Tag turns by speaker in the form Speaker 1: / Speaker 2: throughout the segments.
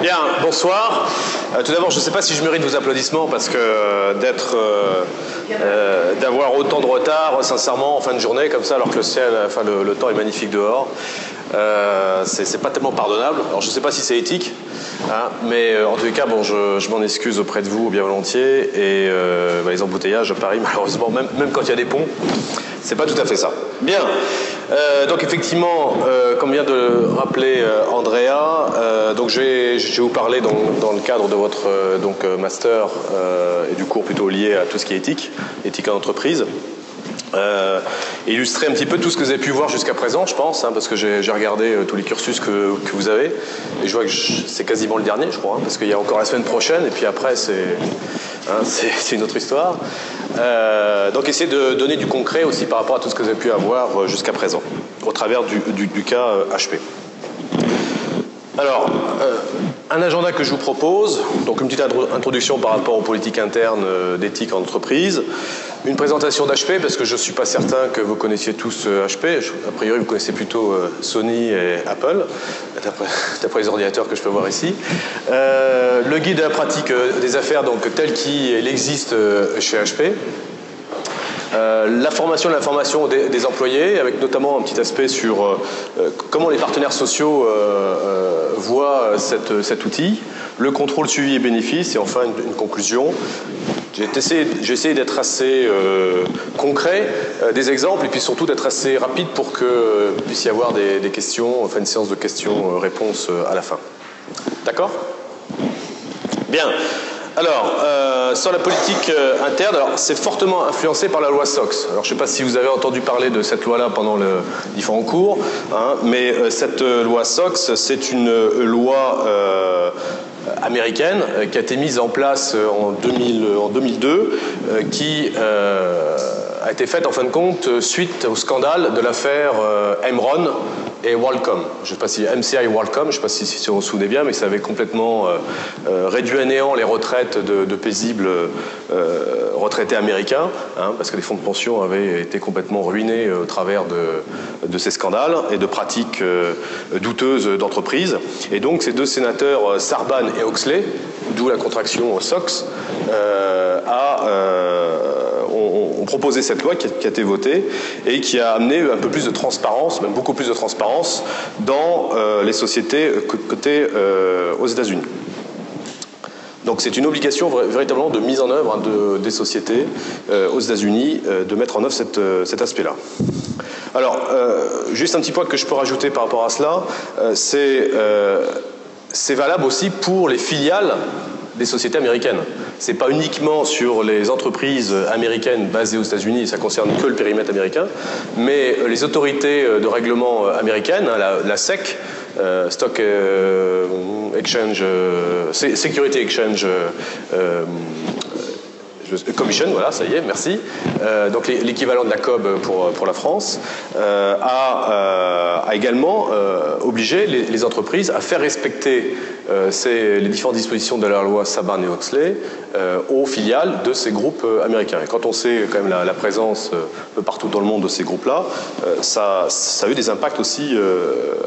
Speaker 1: Bien, bonsoir. Euh, tout d'abord, je ne sais pas si je mérite vos applaudissements parce que euh, d'être, euh, d'avoir autant de retard, sincèrement, en fin de journée, comme ça, alors que le ciel, enfin le, temps est magnifique dehors, c'est, pas tellement pardonnable. Alors, je ne sais pas si c'est éthique, hein, mais en les cas, bon, je, m'en excuse auprès de vous bien volontiers. Et bah, les embouteillages à Paris, malheureusement, même, même quand il y a des ponts, c'est pas tout à fait ça. Bien. Euh, donc effectivement, euh, comme vient de rappeler euh, Andrea, je vais, vous parler dans, le cadre de votre donc, master et du cours plutôt lié à tout ce qui est éthique, éthique en entreprise. Illustrer un petit peu tout ce que vous avez pu voir jusqu'à présent, je pense, hein, parce que j'ai regardé tous les cursus que, vous avez, et je vois que c'est quasiment le dernier, je crois, hein, parce qu'il y a encore la semaine prochaine, et puis après, c'est hein, une autre histoire. Euh, donc essayez de donner du concret aussi par rapport à tout ce que vous avez pu avoir euh, jusqu'à présent, au travers du, cas HP. Euh, Alors, un agenda que je vous propose, donc une petite introduction par rapport aux politiques internes d'éthique en entreprise, une présentation d'HP, parce que je ne suis pas certain que vous connaissiez tous HP, a priori vous connaissez plutôt Sony et Apple, d'après les ordinateurs que je peux voir ici. le guide de la pratique des affaires, donc tel qu'il existe chez HP, euh, la formation de l'information des, des, employés, avec notamment un petit aspect sur euh, euh, comment les partenaires sociaux voient cet outil, le contrôle, suivi et bénéfice, et enfin une, conclusion. J'ai essayé, d'être assez concret, des exemples, et puis surtout d'être assez rapide pour que puisse y avoir des, des questions, enfin une séance de questions-réponses à la fin. D'accord? Bien. Alors, euh, sur la politique euh, interne, c'est fortement influencé par la loi SOX. Alors, je ne sais pas si vous avez entendu parler de cette loi-là pendant le différents cours, hein, mais euh, cette loi SOX, c'est une loi américaine qui a été mise en place en, 2000, en 2002, qui a été faite en fin de compte suite au scandale de l'affaire Enron et WorldCom. Je sais pas si MCI WorldCom, je ne sais pas si, si, vous vous souvenez bien, mais ça avait complètement euh, euh, réduit à néant les retraites de, paisibles euh, retraités américains, hein, parce que les fonds de pension avaient été complètement ruinés au travers de, de ces scandales et de pratiques douteuses d'entreprises. Et donc ces deux sénateurs, Sarban et Oxley, d'où la contraction SOX, a ont, proposé cette loi qui a, été votée et qui a amené un peu plus de transparence, même beaucoup plus de transparence, dans euh, les sociétés cotées euh, aux États-Unis. Donc c'est une obligation véritablement de mise en œuvre hein, des sociétés euh, aux États-Unis de mettre en œuvre cet aspect-là. Alors, juste un petit point que je peux rajouter par rapport à cela, c'est valable aussi pour les filiales des sociétés américaines. Ce n'est pas uniquement sur les entreprises américaines basées aux États-Unis, ça concerne que le périmètre américain, mais les autorités de règlement américaines, hein, la, SEC, euh, Stock euh, Exchange, euh, Security Exchange Commission, voilà, ça y est, merci. donc l'équivalent de la COB pour, la France, a, a, également obligé les, entreprises à faire respecter euh, les différentes dispositions de la loi Saban et Oxley euh, aux filiales de ces groupes euh, américains. Et quand on sait quand même la, présence un peu partout dans le monde de ces groupes-là, ça, a eu des impacts aussi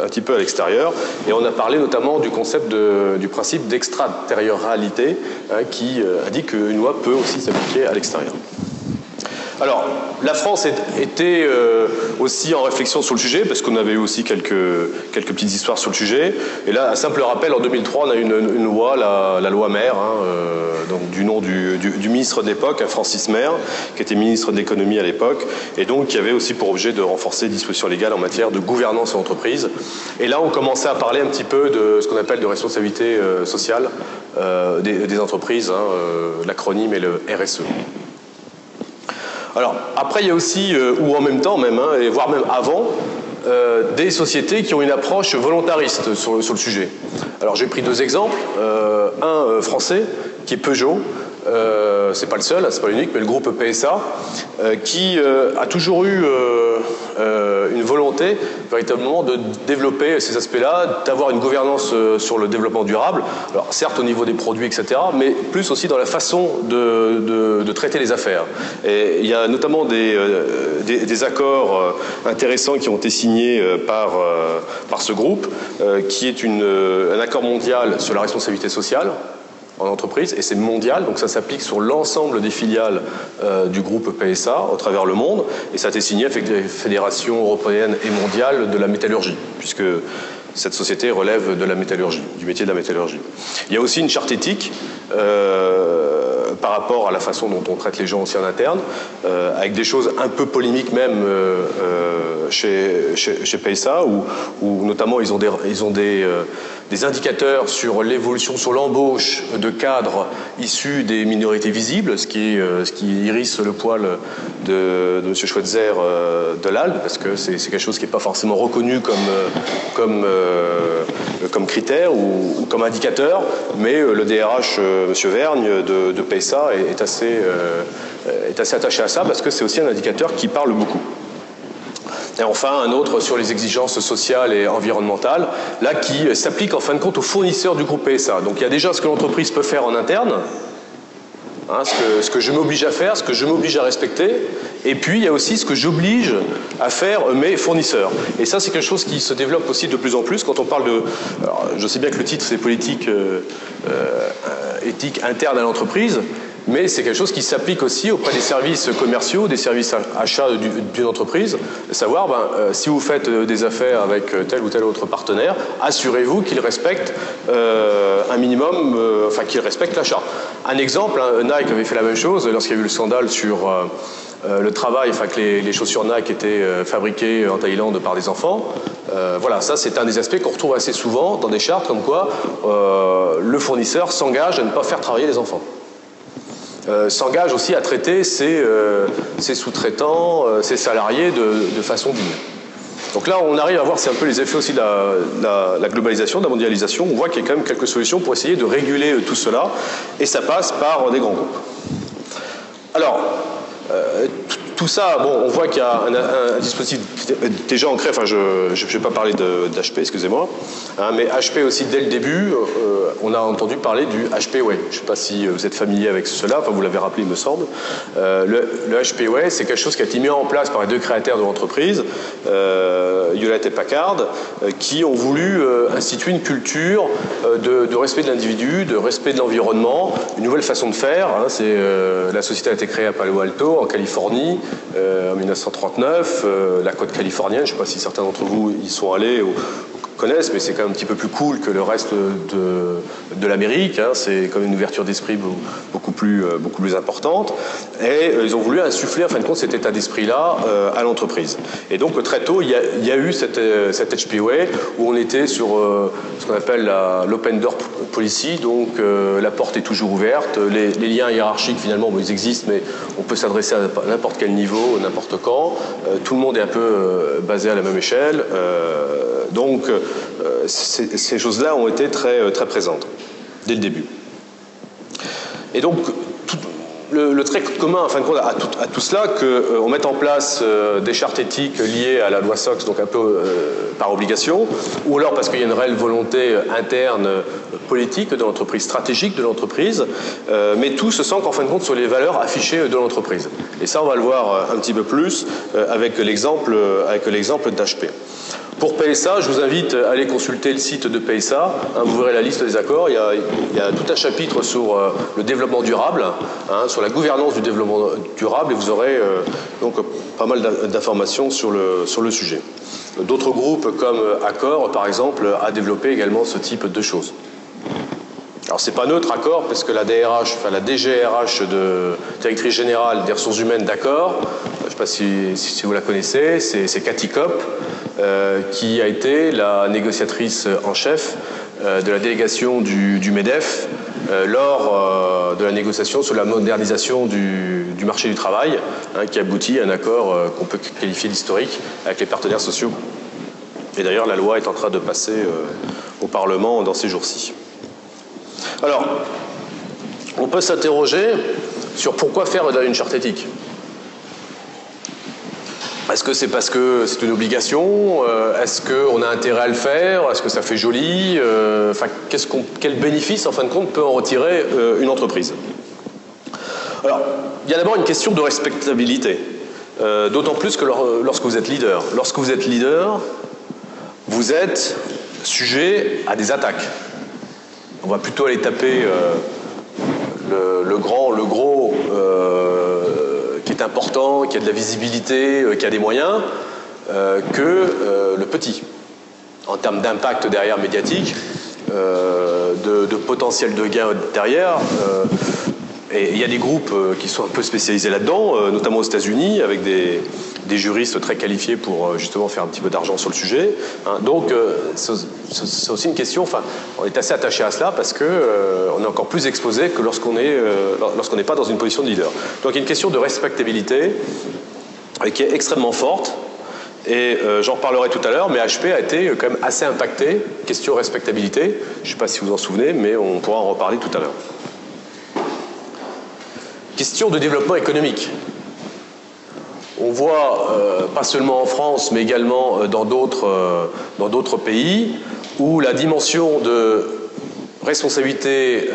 Speaker 1: un petit peu à l'extérieur. Et on a parlé notamment du concept du principe d'extraterritorialité hein, qui indique qu'une loi peut aussi s'appliquer à l'extérieur. Alors, la France était euh, aussi en réflexion sur le sujet, parce qu'on avait eu aussi quelques, petites histoires sur le sujet. Et là, un simple rappel, en 2003, on a eu une, loi, la, loi Maire, hein, euh, du nom du, ministre de l'époque, Francis Maire, qui était ministre de l'économie à l'époque, et donc qui avait aussi pour objet de renforcer les dispositions légales en matière de gouvernance en entreprise. Et là, on commençait à parler un petit peu de ce qu'on appelle de responsabilité euh, sociale des, entreprises, hein, l'acronyme est le RSE. Alors, après, il y a aussi, euh, ou en même temps même, hein, et voire même avant, euh, des sociétés qui ont une approche volontariste sur, le sujet. Alors, j'ai pris deux exemples. Euh, un français, qui est Peugeot, euh, c'est pas le seul, c'est pas l'unique, mais le groupe PSA, euh, qui a toujours eu véritablement de développer ces aspects-là, d'avoir une gouvernance sur le développement durable, alors certes au niveau des produits, etc., mais plus aussi dans la façon de, traiter les affaires. Il y a notamment des, des, accords intéressants qui ont été signés par, par ce groupe, qui est un accord mondial sur la responsabilité sociale, en entreprise, et c'est mondial, donc ça s'applique sur l'ensemble des filiales euh, du groupe PSA au travers le monde, et ça a été signé avec des fédérations européennes et mondiales de la métallurgie, puisque cette société relève de la métallurgie, du métier de la métallurgie. Il y a aussi une charte éthique euh, par rapport à la façon dont on traite les gens aussi en interne, euh, avec des choses un peu polémiques même chez, chez, chez où, notamment ils ont des, ils ont des des indicateurs sur l'évolution, sur l'embauche de cadres issus des minorités visibles, ce qui, euh, ce qui irrisse le poil de, M. Schweitzer euh, de l'ALDE, parce que c'est quelque chose qui n'est pas forcément reconnu comme, euh, comme, comme critère ou, comme indicateur, mais le DRH, M. Vergne de, de PSA, est, assez, est assez attaché à ça, parce que c'est aussi un indicateur qui parle beaucoup. Et enfin, un autre sur les exigences sociales et environnementales, là qui s'applique en fin de compte aux fournisseurs du groupe PSA. Donc il y a déjà ce que l'entreprise peut faire en interne, hein, ce, que, je m'oblige à faire, ce que je m'oblige à respecter, et puis il y a aussi ce que j'oblige à faire mes fournisseurs. Et ça, c'est quelque chose qui se développe aussi de plus en plus quand on parle de... je sais bien que le titre, c'est politique euh, euh, éthique interne à l'entreprise, mais c'est quelque chose qui s'applique aussi auprès des services commerciaux, des services achats d'une entreprise, savoir ben, euh, si vous faites euh, des affaires avec euh, tel ou tel autre partenaire, assurez-vous qu'il respecte un minimum, enfin qu'il respecte l'achat. Un exemple, hein, Nike avait fait la même chose lorsqu'il y a eu le scandale sur le travail, enfin que les, chaussures Nike étaient fabriquées en Thaïlande par des enfants. voilà, ça c'est un des aspects qu'on retrouve assez souvent dans des chartes comme quoi le fournisseur s'engage à ne pas faire travailler les enfants. Euh, s'engage aussi à traiter ses, euh, sous-traitants, euh, ses salariés de, façon digne. Donc là, on arrive à voir, c'est un peu les effets aussi de la, globalisation, de la mondialisation. On voit qu'il y a quand même quelques solutions pour essayer de réguler tout cela, et ça passe par des grands groupes. Alors, tout ça, bon, on voit qu'il y a un, dispositif déjà ancré, enfin je ne vais pas parler d'HP, excusez-moi, hein, mais HP aussi dès le début, euh, on a entendu parler du HP Way. Je ne sais pas si vous êtes familier avec cela, enfin vous l'avez rappelé il me semble. Euh, le, HP Way, c'est quelque chose qui a été mis en place par les deux créateurs de l'entreprise, euh, et Packard, euh, qui ont voulu instituer une culture de, respect de l'individu, de respect de l'environnement, une nouvelle façon de faire. Hein, la société a été créée à Palo Alto, en Californie, euh, en 1939, euh, la côte californienne, je ne sais pas si certains d'entre vous y sont allés connaissent, mais c'est quand même un petit peu plus cool que le reste de, de l'Amérique. Hein. C'est comme une ouverture d'esprit beaucoup plus, euh, beaucoup plus importante. Et ils ont voulu insuffler, en fin de compte, cet état d'esprit-là à l'entreprise. Et donc, très tôt, il y a, eu cette, cette HPWay où on était sur ce qu'on appelle l'open door policy, donc la porte est toujours ouverte, les, liens hiérarchiques, finalement, ils existent, mais on peut s'adresser à n'importe quel niveau, n'importe quand. Euh, tout le monde est un peu euh, basé à la même échelle. Euh, donc, ces choses-là ont été très, très présentes dès le début. Et donc, le, trait commun, en fin de compte, à tout, cela, qu'on euh, mette en place euh, des chartes éthiques liées à la loi SOX, donc un peu euh, par obligation, ou alors parce qu'il y a une réelle volonté interne politique de l'entreprise, stratégique de l'entreprise, mais tout se sent qu'en fin de compte sur les valeurs affichées de l'entreprise. Et ça, on va le voir un petit peu plus avec l'exemple d'HP. Pour PSA, je vous invite à aller consulter le site de PSA. Hein, vous verrez la liste des accords. Il y a, tout un chapitre sur euh, le développement durable, hein, sur la gouvernance du développement durable, et vous aurez euh, donc pas mal d'informations sur le, sujet. D'autres groupes comme Accor, par exemple, a développé également ce type de choses. Alors c'est pas neutre Accor, parce que la DRH, enfin la DGRH de directrice générale des ressources humaines d'Accor, je ne sais pas si, si, vous la connaissez, c'est Cathy Kopp, euh, qui a été la négociatrice en chef euh, de la délégation du, MEDEF euh, lors de la négociation sur la modernisation du, marché du travail, hein, qui aboutit à un accord qu'on peut qualifier d'historique avec les partenaires sociaux. Et d'ailleurs, la loi est en train de passer au Parlement dans ces jours-ci. Alors, on peut s'interroger sur pourquoi faire une charte éthique. Est-ce que c'est parce que c'est une obligation euh, Est-ce qu'on a intérêt à le faire Est-ce que ça fait joli euh, Enfin, quel bénéfice, en fin de compte, peut en retirer euh, une entreprise? Alors, il y a d'abord une question de respectabilité. D'autant plus que lorsque vous êtes leader. Lorsque vous êtes leader, vous êtes sujet à des attaques. On va plutôt aller taper le, grand, le gros important, qui a de la visibilité, euh, qui a des moyens, euh, que euh, le petit, en termes d'impact derrière médiatique, de, de, potentiel de gain derrière. Et il y a des groupes qui sont un peu spécialisés là-dedans, notamment aux États-Unis, avec des, juristes très qualifiés pour euh, justement faire un petit peu d'argent sur le sujet. Hein. Donc euh, c'est aussi une question, enfin, on est assez attaché à cela parce euh, on est encore plus exposé que lorsqu'on n'est pas dans une position de leader. Donc il y a une question de respectabilité qui est extrêmement forte. Et j'en reparlerai tout à l'heure, mais HP a été quand même assez impacté, question respectabilité. Je ne sais pas si vous en souvenez, mais on pourra en reparler tout à l'heure. Question de développement économique. On voit, euh, pas seulement en France, mais également euh, dans d'autres euh, pays, où la dimension de responsabilité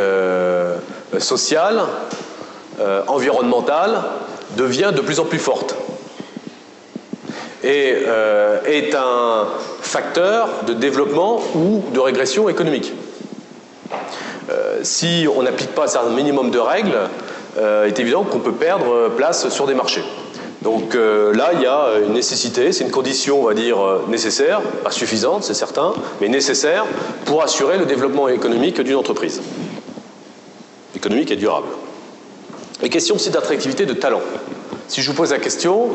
Speaker 1: sociale, environnementale, devient de plus en plus forte et est un facteur de développement ou de régression économique. si on n'applique pas un certain minimum de règles, est évident qu'on peut perdre place sur des marchés. Donc euh, là, il y a une nécessité, c'est une condition, on va dire, euh, nécessaire, pas suffisante, c'est certain, mais nécessaire pour assurer le développement économique d'une entreprise. Économique et durable. Les questions aussi d'attractivité de talent. Si je vous pose la question,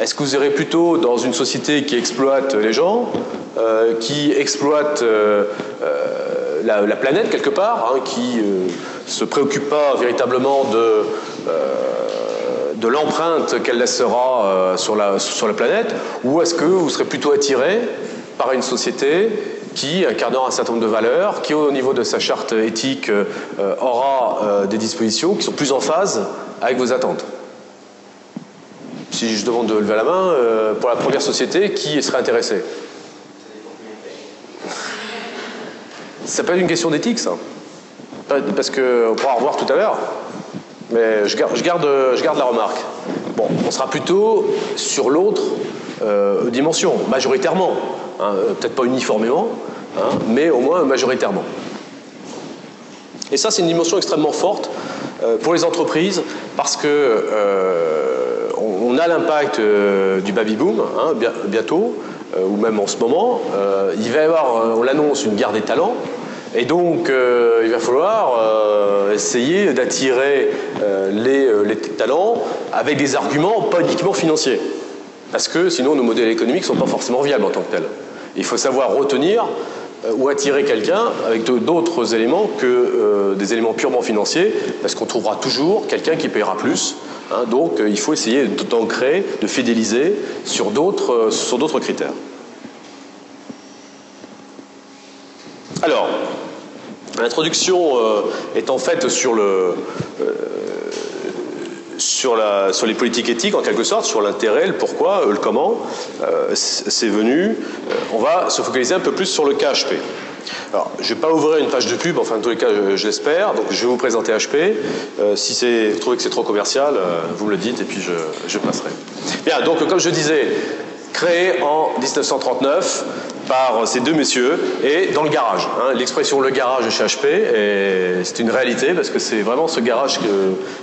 Speaker 1: est-ce que vous irez plutôt dans une société qui exploite les gens, euh, qui exploite la, planète quelque part, hein, qui se préoccupe pas véritablement de de l'empreinte qu'elle laissera euh, sur, la, planète, ou est-ce que vous serez plutôt attiré par une société qui incarnera un certain nombre de valeurs, qui au niveau de sa charte éthique euh, aura euh, des dispositions qui sont plus en phase avec vos attentes? Si je demande de lever la main, pour la première société, qui serait intéressé Ça peut être une question d'éthique, ça. Parce qu'on pourra revoir tout à l'heure. Mais je garde, la remarque. Bon, on sera plutôt sur l'autre euh, dimension, majoritairement. Hein, euh, peut-être pas uniformément, hein, mais au moins majoritairement. Et ça, c'est une dimension extrêmement forte euh, pour les entreprises parce que on, a l'impact du baby boom hein, bientôt, ou même en ce moment. il va y avoir, on l'annonce, une guerre des talents. Et donc, euh, il va falloir euh, essayer d'attirer euh, les, talents avec des arguments pas uniquement financiers. Parce que sinon, nos modèles économiques ne sont pas forcément viables en tant que tels. Il faut savoir retenir ou attirer quelqu'un avec d'autres éléments que des éléments purement financiers, parce qu'on trouvera toujours quelqu'un qui paiera plus. Hein. donc, il faut essayer d'ancrer, de fidéliser sur d'autres critères. Alors, L'introduction euh, est en fait euh, sur, les politiques éthiques en quelque sorte, sur l'intérêt, le pourquoi, le comment. Euh, c'est venu. on va se focaliser un peu plus sur le cas HP. Alors, je ne vais pas ouvrir une page de pub, enfin, en tous les cas, je, l'espère. Donc, je vais vous présenter HP. si vous trouvez que c'est trop commercial, vous me le dites et puis je, je passerai. Bien, donc, comme je disais, créé en 1939 par ces deux messieurs et dans le garage. Hein. L'expression le garage chez HP, c'est une réalité parce que c'est vraiment ce garage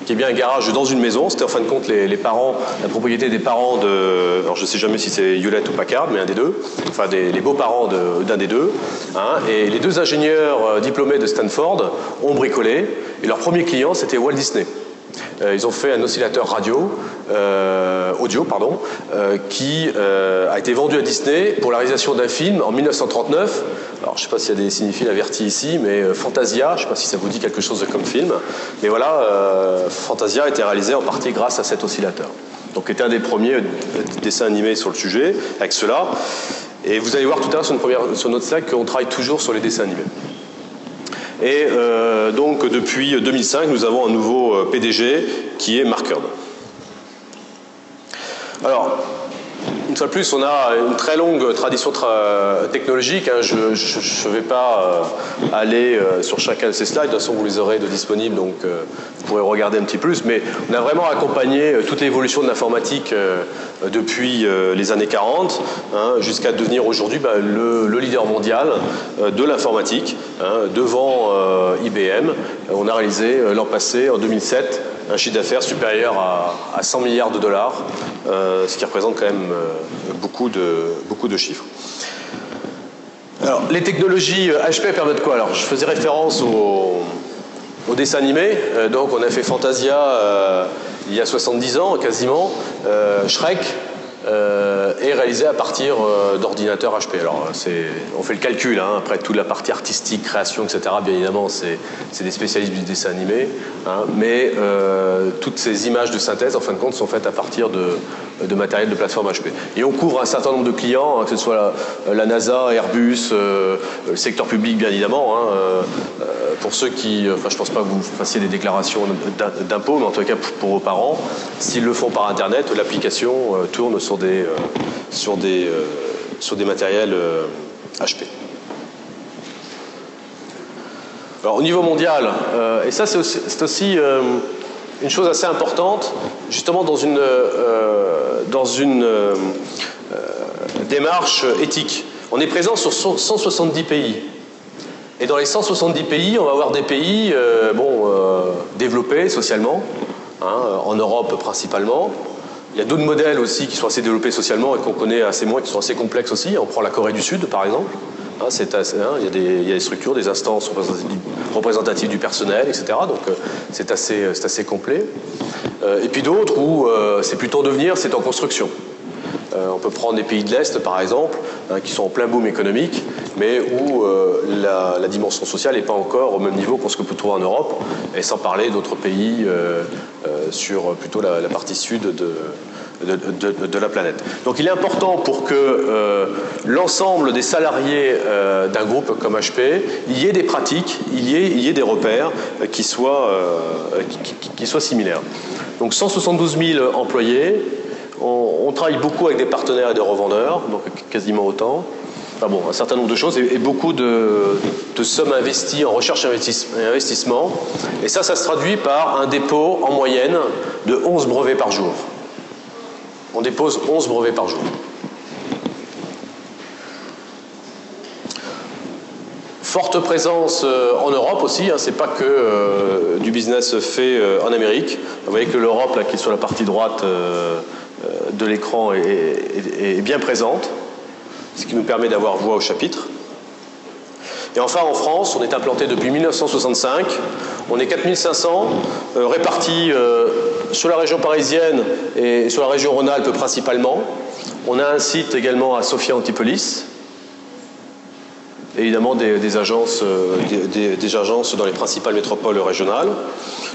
Speaker 1: qui est bien un garage dans une maison. C'était en fin de compte les, parents, la propriété des parents de, alors je sais jamais si c'est Hewlett ou Packard, mais un des deux, enfin les beaux-parents d'un des deux. Hein. Et les deux ingénieurs euh, diplômés de Stanford ont bricolé et leur premier client c'était Walt Disney. Euh, ils ont fait un oscillateur radio, euh, audio, pardon, euh, qui a été vendu à Disney pour la réalisation d'un film en 1939. Alors, je ne sais pas s'il y a des cinéphiles avertis ici, mais Fantasia, je ne sais pas si ça vous dit quelque chose comme film, mais voilà, Fantasia a été réalisé en partie grâce à cet oscillateur. Donc, était un des premiers dessins animés sur le sujet, avec cela. Et vous allez voir tout à l'heure sur, sur, notre slide qu'on travaille toujours sur les dessins animés. Et donc depuis 2005, nous avons un nouveau PDG qui est Mark. Alors, fois de plus, on a une très longue tradition technologique. Hein. Je ne vais pas euh, aller euh, sur chacun de ces slides. De toute façon, vous les aurez de disponibles, donc euh, vous pourrez regarder un petit plus. Mais on a vraiment accompagné toute l'évolution de l'informatique depuis les années 40 hein, jusqu'à devenir aujourd'hui bah, le, leader mondial de l'informatique hein, devant IBM. On a réalisé l'an passé, en 2007, un chiffre d'affaires supérieur à, 100 milliards de dollars, euh, ce qui représente quand même euh, beaucoup, de, chiffres. Alors, les technologies HP euh, permettent quoi? Alors, je faisais référence au dessin animé. donc, on a fait Fantasia il y a 70 ans, quasiment. Shrek, euh, est réalisé à partir euh, d'ordinateurs HP. Alors, on fait le calcul, hein, après toute la partie artistique, création, etc. Bien évidemment, c'est des spécialistes du dessin animé, hein, mais euh, toutes ces images de synthèse, en fin de compte, sont faites à partir de, matériel de plateforme HP. Et on couvre un certain nombre de clients, hein, que ce soit la, NASA, Airbus, le secteur public, bien évidemment. pour ceux qui, enfin, je pense pas que vous fassiez des déclarations d'impôts, mais en tout cas pour, vos parents, s'ils le font par Internet, l'application tourne sur des, euh, sur des, euh, sur des matériels HP. Euh, Alors au niveau mondial, et ça c'est aussi, une chose assez importante, justement dans une, dans une démarche éthique. On est présent sur 170 pays. Et dans les 170 pays, on va avoir des pays bon, développés socialement, hein, en Europe principalement, il y a d'autres modèles aussi qui sont assez développés socialement et qu'on connaît assez moins, qui sont assez complexes aussi. On prend la Corée du Sud, par exemple. Hein, hein, il, y a des, structures, des instances représentatives du personnel, etc. Donc euh, c'est assez, assez, complet. Euh, et puis d'autres où euh, c'est plutôt devenir, c'est en construction. on peut prendre des pays de l'Est, par exemple, hein, qui sont en plein boom économique, mais où la, dimension sociale n'est pas encore au même niveau qu'on ce peut trouver en Europe, et sans parler d'autres pays sur plutôt la, partie sud de, la planète. Donc il est important pour que euh, l'ensemble des salariés euh, d'un groupe comme HP, il y ait des pratiques, il y ait, des repères euh, qui, soient, qui, soient similaires. Donc 172 000 employés, on, travaille beaucoup avec des partenaires et des revendeurs, donc quasiment autant. Enfin bon, un certain nombre de choses et, beaucoup de, sommes investies en recherche et investissement. Et ça, ça se traduit par un dépôt en moyenne de 11 brevets par jour on dépose 11 brevets par jour. Forte présence euh, en Europe aussi, hein, c'est pas que euh, du business fait euh, en Amérique. Vous voyez que l'Europe, là, qui est sur la partie droite de l'écran, est, bien présente, ce qui nous permet d'avoir voix au chapitre. Et enfin, en France, on est implanté depuis 1965. On est 4500 répartis sur la région parisienne et sur la région Rhône-Alpes principalement. On a un site également à Sofia Antipolis. évidemment des, agences, euh, des, agences dans les principales métropoles régionales.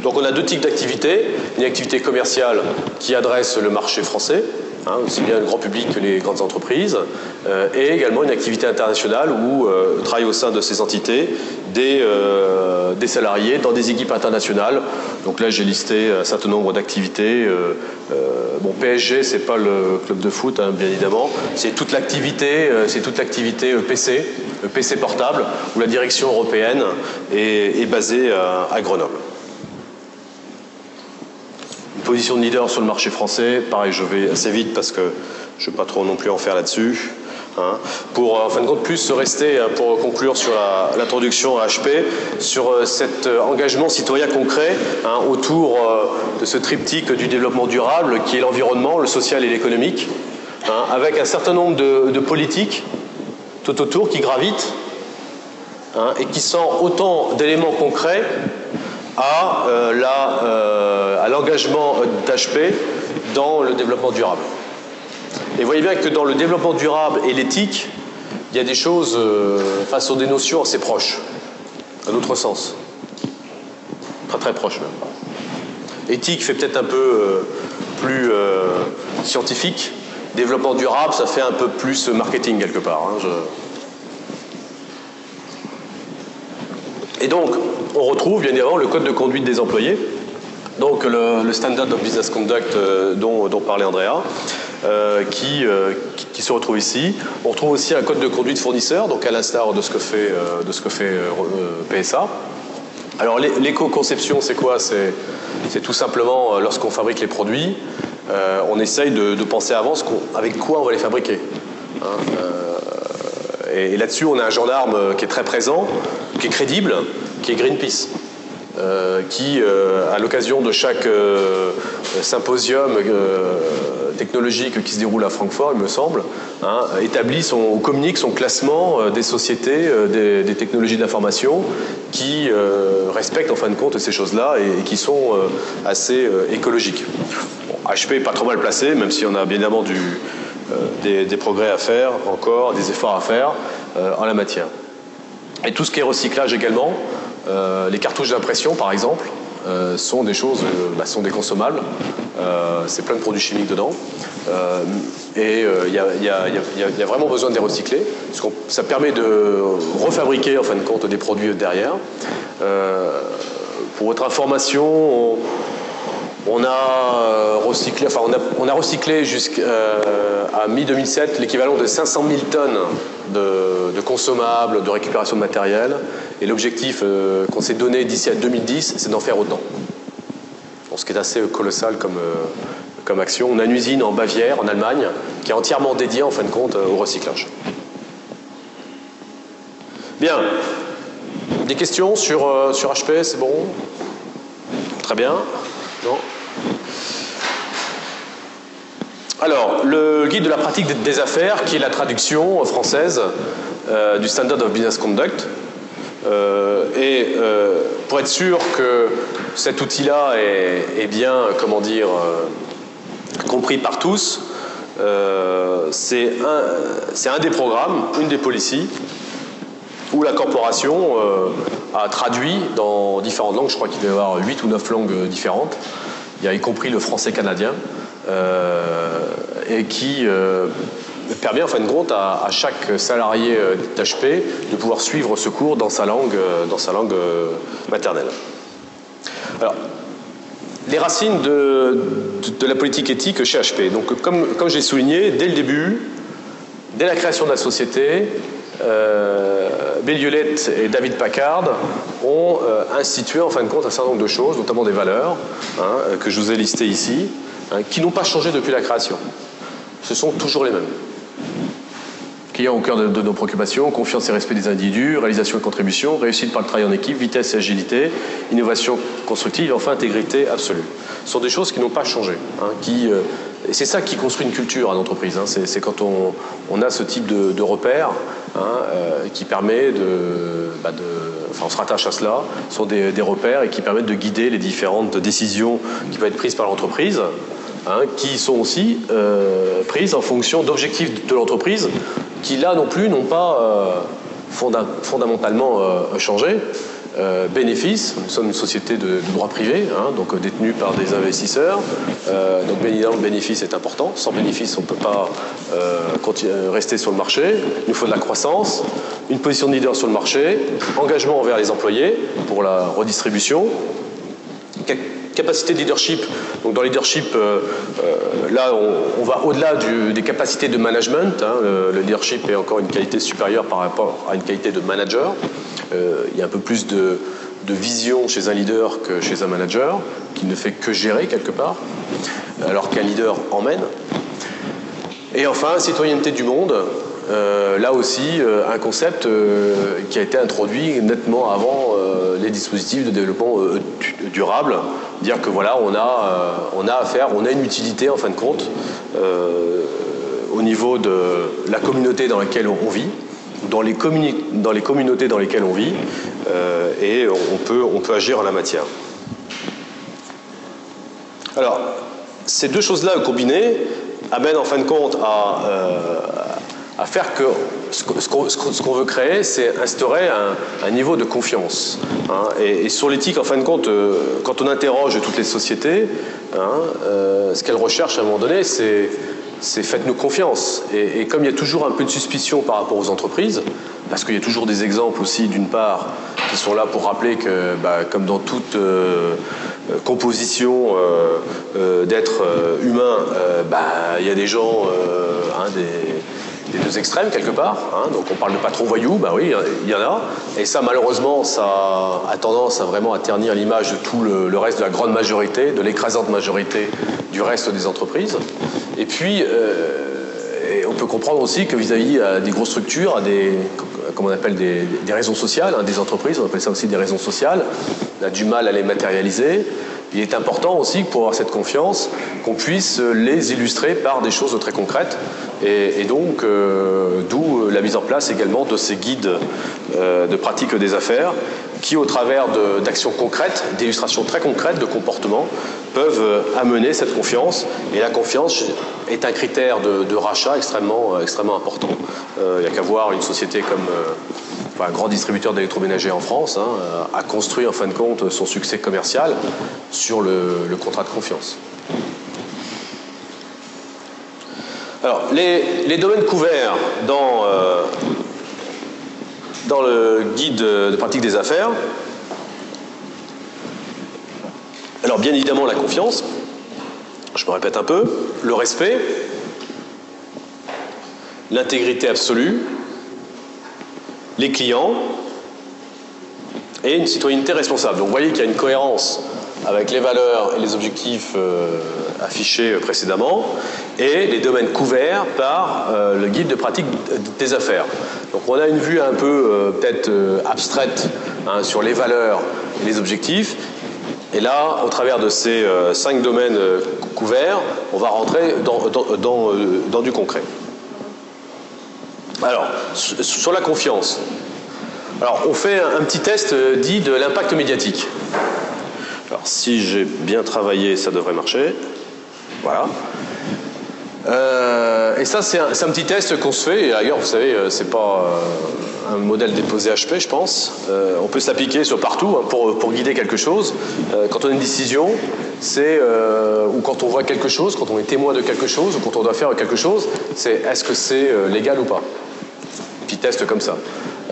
Speaker 1: Donc on a deux types d'activités. Une activité commerciale qui adresse le marché français, hein, aussi bien le grand public que les grandes entreprises, euh, et également une activité internationale où euh, travaillent au sein de ces entités des, euh, des, salariés dans des équipes internationales. Donc là, j'ai listé un certain nombre d'activités. bon, PSG, c'est pas le club de foot, hein, bien évidemment. C'est toute l'activité, c'est toute l'activité PC, PC portable, où la direction européenne est, basée à Grenoble position de leader sur le marché français. Pareil, je vais assez vite parce que je ne vais pas trop non plus en faire là-dessus. Hein. pour, en fin de compte, plus rester, hein, pour conclure sur l'introduction à HP, sur euh, cet euh, engagement citoyen concret hein, autour euh, de ce triptyque du développement durable qui est l'environnement, le social et l'économique, avec un certain nombre de, politiques tout autour qui gravitent et qui sont autant d'éléments concrets à à l'engagement d'HP dans le développement durable. Et voyez bien que dans le développement durable et l'éthique, il y a des choses, euh, face aux des notions assez proches, à notre sens. Très très proches même. Éthique fait peut-être un peu euh, plus euh, scientifique. Développement durable, ça fait un peu plus marketing quelque part. Hein, Et donc, on retrouve bien évidemment le code de conduite des employés, donc le, Standard of Business Conduct euh, dont, parlait Andrea, euh, qui, qui, se retrouve ici. On retrouve aussi un code de conduite fournisseur, donc à l'instar de ce que fait, de ce que fait PSA. Alors l'éco-conception, c'est quoi? C'est tout simplement lorsqu'on fabrique les produits, on essaye de, penser à avance avec quoi on va les fabriquer. Hein, et, là-dessus, on a un gendarme euh, qui est très présent, qui est crédible, qui est Greenpeace. Euh, qui, euh, à l'occasion de chaque symposium technologique qui se déroule à Francfort, il me semble, hein, établit son, ou communique son classement des sociétés, des, technologies de l'information qui respectent en fin de compte ces choses-là et, qui sont assez écologiques. HP n'est pas trop mal placé, même si on a bien évidemment du, euh, des, progrès à faire encore, des efforts à faire euh, en la matière. Et tout ce qui est recyclage également, euh, les cartouches d'impression par exemple, sont des choses, bah, sont des consommables. c'est plein de produits chimiques dedans. et il y, a vraiment besoin de les recycler, parce que ça permet de refabriquer en fin de compte des produits derrière. pour votre information, on euh, enfin on a, recyclé jusqu'à euh, mi-2007 l'équivalent de 500 000 tonnes de, consommables, de récupération de matériel. Et l'objectif euh, qu'on s'est donné d'ici à 2010, c'est d'en faire autant. ce qui est assez colossal comme, comme action. On a une usine en Bavière, en Allemagne, qui est entièrement dédiée en fin de compte au recyclage. Bien. Des questions sur, sur HP, c'est bon? Très bien. Non? Alors, le guide de la pratique des affaires, qui est la traduction française euh, du Standard of Business Conduct. Euh, et euh, pour être sûr que cet outil-là est, bien, comment dire, compris par tous, c'est un, des programmes, une des policies, où la corporation a traduit dans différentes langues, je crois qu'il va y avoir 8 ou 9 langues différentes, y y compris le français canadien, et qui euh, permet en fin de compte à, chaque salarié euh, d'HP de pouvoir suivre ce cours dans sa langue, dans sa langue maternelle. Alors, les racines de, la politique éthique chez HP. Donc, comme, comme j'ai souligné, dès le début, dès la création de la société, euh, et David Packard ont institué en fin de compte un certain nombre de choses, notamment des valeurs, hein, que je vous ai listées ici, Hein, qui n'ont pas changé depuis la création. Ce sont toujours les mêmes. Qui a au cœur de, nos préoccupations confiance et respect des individus, réalisation et contribution, réussite par le travail en équipe, vitesse et agilité, innovation constructive enfin intégrité absolue. Ce sont des choses qui n'ont pas changé. Hein, qui, euh, et c'est ça qui construit une culture à l'entreprise. Hein. c'est, quand on, a ce type de, repères euh, qui permet bah de, Enfin, on se rattache à cela. Ce sont des, des repères et qui permettent de guider les différentes décisions qui peuvent être prises par l'entreprise Hein, qui sont aussi euh, prises en fonction d'objectifs de l'entreprise qui, là non plus, n'ont pas euh, fondamentalement euh, changé. bénéfices, nous sommes une société de, droit privé, hein, donc détenue par des investisseurs. donc bien évidemment, le bénéfice est important. Sans bénéfice, on ne peut pas rester sur le marché. Il nous faut de la croissance, une position de leader sur le marché, engagement envers les employés pour la redistribution, capacité de leadership. Donc dans leadership, euh, euh, là, on, va au-delà des capacités de management. Hein. le, leadership est encore une qualité supérieure par rapport à une qualité de manager. Euh, il y a un peu plus de, vision chez un leader que chez un manager, qui ne fait que gérer quelque part, alors qu'un leader emmène. Et enfin, citoyenneté du monde. là aussi, un concept qui a été introduit nettement avant les dispositifs de développement durable, dire que voilà, on a, euh, on a affaire, on a une utilité en fin de compte euh, au niveau de la communauté dans laquelle on vit, dans les, communautés dans lesquelles on vit, euh, et on peut, agir en la matière. Alors, ces deux choses-là combinées amènent en fin de compte à faire que ce qu'on veut créer, c'est instaurer un, niveau de confiance. Hein. Et, sur l'éthique, en fin de compte, euh, quand on interroge toutes les sociétés, hein, euh, ce qu'elles recherchent à un moment donné, c'est faites-nous confiance. Et, comme il y a toujours un peu de suspicion par rapport aux entreprises, parce qu'il y a toujours des exemples aussi, d'une part, qui sont là pour rappeler que, bah, comme dans toute composition d'êtres humains, bah, il y a des gens, hein, des deux extrêmes quelque part. Hein. donc on parle de patrons voyous, bah oui, il y en a. Et ça, malheureusement, ça a tendance à vraiment à ternir l'image de tout le, reste de la grande majorité, de l'écrasante majorité du reste des entreprises. Et puis, euh, on peut comprendre aussi que vis-à-vis -vis des grosses structures, à des, comme on appelle des, raisons sociales, hein, des entreprises, on appelle ça aussi des raisons sociales, on a du mal à les matérialiser. Il est important aussi, pour avoir cette confiance, qu'on puisse les illustrer par des choses très concrètes. Et, donc, euh, d'où la mise en place également de ces guides euh, de pratique des affaires qui, au travers d'actions concrètes, d'illustrations très concrètes de comportements, peuvent amener cette confiance. Et la confiance est un critère de, rachat extrêmement, extrêmement important. Euh, il n'y a qu'à voir une société comme un grand distributeur d'électroménager en France, hein, a construit en fin de compte son succès commercial sur le, contrat de confiance. Alors, les, domaines couverts dans, euh, dans le guide de pratique des affaires, alors bien évidemment la confiance, je me répète un peu, le respect, l'intégrité absolue, les clients et une citoyenneté responsable. Donc vous voyez qu'il y a une cohérence avec les valeurs et les objectifs euh, affichés précédemment et les domaines couverts par euh, le guide de pratique des affaires. Donc on a une vue un peu euh, peut-être abstraite hein, sur les valeurs et les objectifs. Et là, au travers de ces cinq domaines couverts, on va rentrer dans du concret. Alors, sur la confiance. Alors, on fait un petit test euh, dit de l'impact médiatique. Alors, si j'ai bien travaillé, ça devrait marcher. Voilà. Euh, et ça, c'est un, petit test qu'on se fait. Et d'ailleurs, vous savez, euh, c'est pas un modèle déposé HP, je pense. on peut s'appliquer sur partout hein, pour, pour, guider quelque chose. quand on a une décision, c'est ou quand on voit quelque chose, quand on est témoin de quelque chose, ou quand on doit faire quelque chose, c'est est-ce que c'est légal ou pas test comme ça.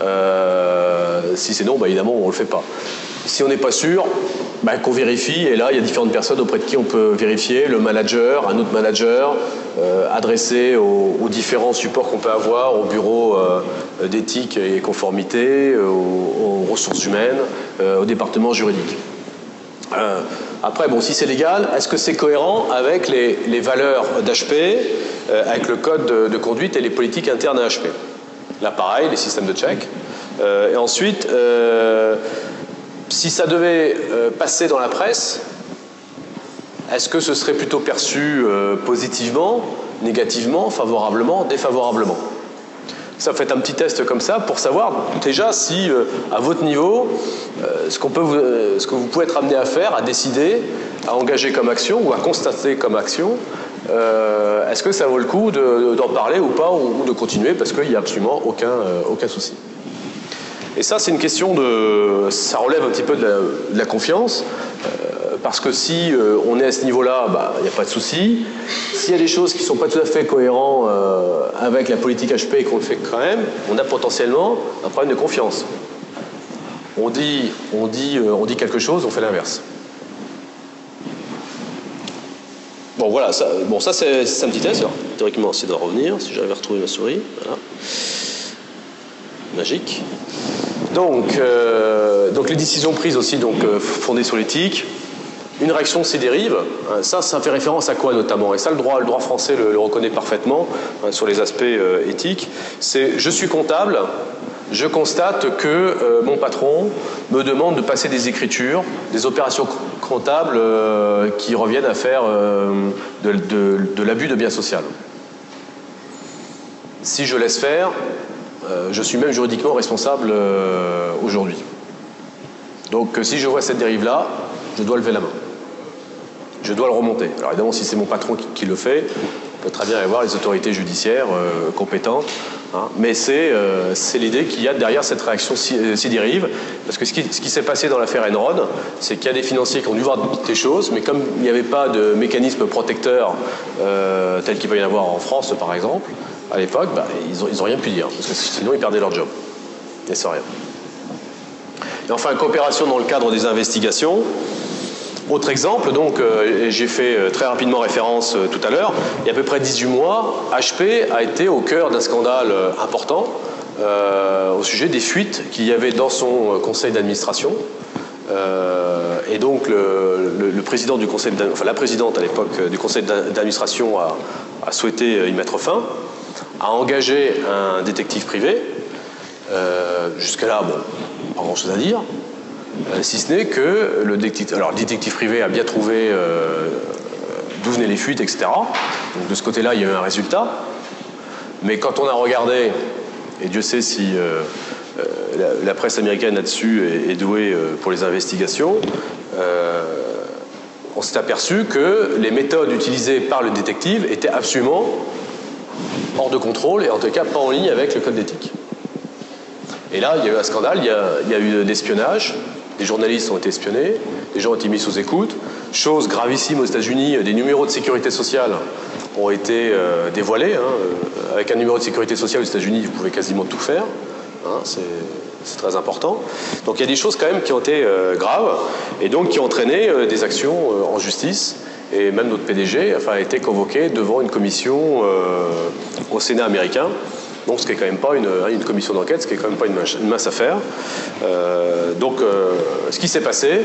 Speaker 1: Euh, si c'est non, bah, évidemment, on ne le fait pas. Si on n'est pas sûr, bah, qu'on vérifie. Et là, il y a différentes personnes auprès de qui on peut vérifier. Le manager, un autre manager, euh, adressé aux, différents supports qu'on peut avoir, au bureau euh, d'éthique et conformité, aux, ressources humaines, au département juridique. après, bon, si c'est légal, est-ce que c'est cohérent avec les, valeurs d'HP, avec le code de, de conduite et les politiques internes à HP l'appareil, les systèmes de check. Euh, et ensuite, euh, si ça devait euh, passer dans la presse, est-ce que ce serait plutôt perçu positivement, négativement, favorablement, défavorablement? Ça fait un petit test comme ça pour savoir déjà si, à votre niveau, ce, qu'on peut ce que vous pouvez être amené à faire, à décider, à engager comme action ou à constater comme action, euh, est-ce que ça vaut le coup d'en parler ou pas, ou, de continuer parce qu'il n'y a absolument aucun, euh, aucun souci Et ça, c'est une question de. Ça relève un petit peu de la, confiance. Euh, parce que si on est à ce niveau-là, bah, il n'y a pas de souci. S'il y a des choses qui ne sont pas tout à fait cohérentes avec la politique HP et qu'on le fait quand même, on a potentiellement un problème de confiance. On dit, on dit, on dit quelque chose, on fait l'inverse. Bon, voilà, ça, bon, ça c'est un petit test. théoriquement, c'est de revenir, si j'arrive à retrouver ma souris. Voilà. Magique. Donc, euh, donc les décisions prises aussi donc, euh, fondées sur l'éthique. Une réaction s'y dérive. Hein, ça, ça fait référence à quoi notamment? Et ça, le droit, le droit français le, reconnaît parfaitement hein, sur les aspects euh, éthiques. C'est je suis comptable, je constate que euh, mon patron me demande de passer des écritures, des opérations comptables euh, qui reviennent à faire euh, de, l'abus de biens sociaux. Si je laisse faire, je suis même juridiquement responsable aujourd'hui. Donc si je vois cette dérive-là, je dois lever la main. Je dois le remonter. Alors évidemment, si c'est mon patron qui, le fait, peut très bien aller voir les autorités judiciaires compétentes Hein. mais euh, c'est l'idée qu'il y a derrière cette réaction si, euh, dérive. Parce que ce qui, s'est passé dans l'affaire Enron, c'est qu'il y a des financiers qui ont dû voir des choses, mais comme il n'y avait pas de mécanisme protecteur euh, tel qu'il peut y en avoir en France, par exemple, à l'époque, bah, ils n'ont rien pu dire, parce que sinon ils perdaient leur job. Et c'est rien. enfin, coopération dans le cadre des investigations. Autre exemple, donc, euh, j'ai fait euh, très rapidement référence euh, tout à l'heure, il y a à peu près 18 mois, HP a été au cœur d'un scandale important au sujet des fuites qu'il y avait dans son conseil d'administration. et donc, le, président du conseil, enfin la présidente à l'époque du conseil d'administration a, souhaité y mettre fin, a engagé un détective privé. Jusque-là, bon, pas grand-chose à dire. Euh, si ce n'est que le détective, alors, détective privé a bien trouvé euh, d'où venaient les fuites, etc. Donc de ce côté-là, il y a eu un résultat. Mais quand on a regardé, et Dieu sait si euh, la, presse américaine là-dessus est, douée pour les investigations, on s'est aperçu que les méthodes utilisées par le détective étaient absolument hors de contrôle et en tout cas pas en ligne avec le code d'éthique. Et là, il y a eu un scandale, il y a, il y a eu l'espionnage, des journalistes ont été espionnés, des gens ont été mis sous écoute. Chose gravissime aux États-Unis, des numéros de sécurité sociale ont été euh, dévoilés. Hein. Euh, avec un numéro de sécurité sociale aux États-Unis, vous pouvez quasiment tout faire. Hein. c'est très important. Donc il y a des choses quand même qui ont été euh, graves et donc qui ont entraîné des actions en justice. Et même notre PDG a été convoqué devant une commission au Sénat américain donc ce qui n'est quand même pas une, hein, une commission d'enquête, ce qui n'est quand même pas une, mince affaire. Euh, donc euh, ce qui s'est passé,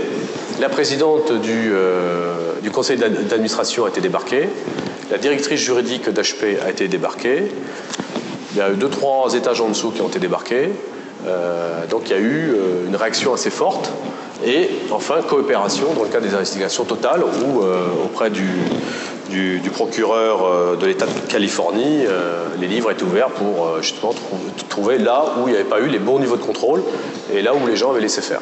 Speaker 1: la présidente du, euh, du conseil d'administration a été débarquée, la directrice juridique d'HP a été débarquée, il y a eu deux, trois étages en dessous qui ont été débarqués, donc il y a eu une réaction assez forte et enfin coopération dans le cadre des investigations totales où auprès du, procureur euh, de l'État de Californie, euh, les livres étaient ouverts pour euh, justement trouver là où il n'y avait pas eu les bons niveaux de contrôle et là où les gens avaient laissé faire.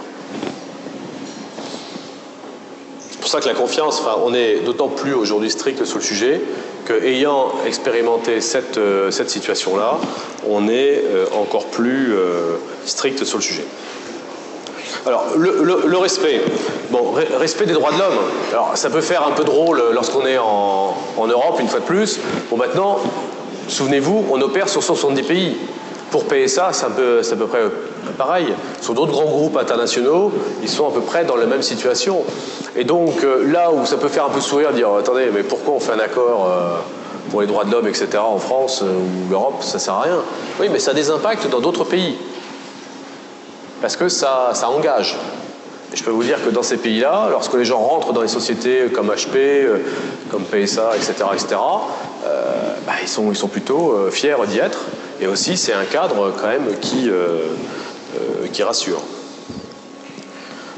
Speaker 1: C'est pour ça que la confiance, on est d'autant plus aujourd'hui strict sur le sujet qu'ayant expérimenté cette, cette situation-là, on est encore plus strict sur le sujet. Alors, le, respect. Bon, respect des droits de l'homme. Alors, ça peut faire un peu drôle lorsqu'on est en, Europe, une fois de plus. Bon, maintenant, souvenez-vous, on opère sur 70 pays. Pour ça, c'est à peu près pareil. Sur d'autres grands groupes internationaux, ils sont à peu près dans la même situation. Et donc, euh, là où ça peut faire un peu sourire, dire attendez, mais pourquoi on fait un accord euh, pour les droits de l'homme, etc., en France euh, ou l'Europe, ça sert à rien. Oui, mais ça a des impacts dans d'autres pays parce que ça, engage. Et je peux vous dire que dans ces pays-là, lorsque les gens rentrent dans les sociétés comme HP, euh, comme PSA, etc., etc., euh, ils, sont, ils sont plutôt euh, fiers d'y être. Et aussi, c'est un cadre quand même qui, qui rassure.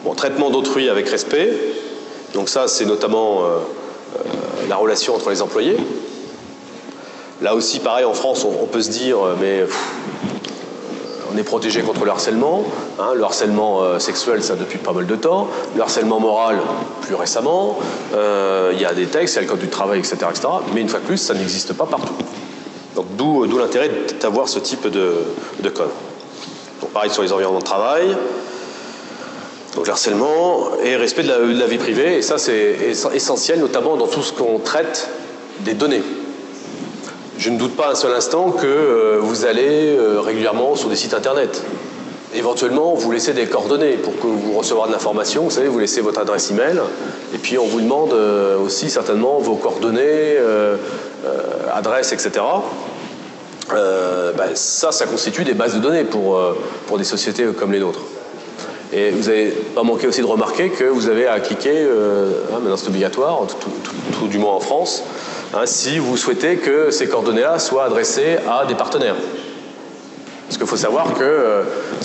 Speaker 1: Bon, traitement d'autrui avec respect. Donc ça, c'est notamment la relation entre les employés. Là aussi, pareil, en France, on, peut se dire, mais on est protégé contre le harcèlement. Hein, le harcèlement euh, sexuel, ça depuis pas mal de temps. Le harcèlement moral, plus récemment. Euh, il y a des textes, il y a le code du travail, etc., etc. Mais une fois de plus, ça n'existe pas partout. Donc d'où l'intérêt d'avoir ce type de, code. Donc pareil sur les environnements de travail. Donc harcèlement et respect de la vie privée. Et ça, c'est essentiel, notamment dans tout ce qu'on traite des données. Je ne doute pas un seul instant que euh, vous allez euh, régulièrement sur des sites internet. Éventuellement, vous laissez des coordonnées pour que vous recevoir de l'information. Vous savez, vous laissez votre adresse email et puis on vous demande euh, aussi certainement vos coordonnées, adresses, etc. Ben, ça, ça constitue des bases de données pour, pour des sociétés comme les nôtres. Et vous n'avez pas manqué aussi de remarquer que vous avez à cliquer, hein, maintenant c'est obligatoire, tout, du moins en France, Si vous souhaitez que ces coordonnées-là soient adressées à des partenaires. Parce qu'il faut savoir que euh,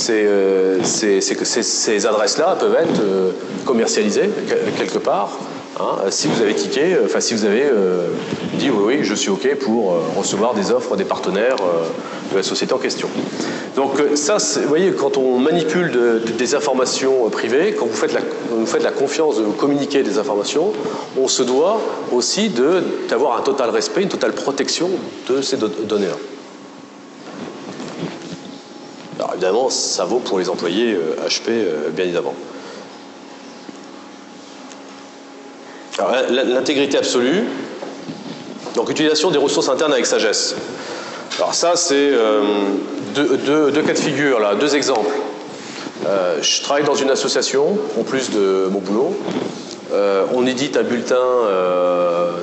Speaker 1: euh, ces, adresses-là peuvent être euh, commercialisées quelque part. Hein, si vous avez tiqué, enfin si vous avez dit oui, oui, je suis OK pour recevoir des offres des partenaires de la société en question. Donc euh, ça, vous voyez, quand on manipule des informations privées, quand vous faites, la, faites la confiance de communiquer des informations, on se doit aussi d'avoir un total respect, une totale protection de ces données-là. Alors évidemment, ça vaut pour les employés HP, euh, euh, bien évidemment. L'intégrité absolue, donc utilisation des ressources internes avec sagesse. Alors ça, c'est deux, cas de figure, là, deux exemples. je travaille dans une association, en plus de mon boulot. on édite un bulletin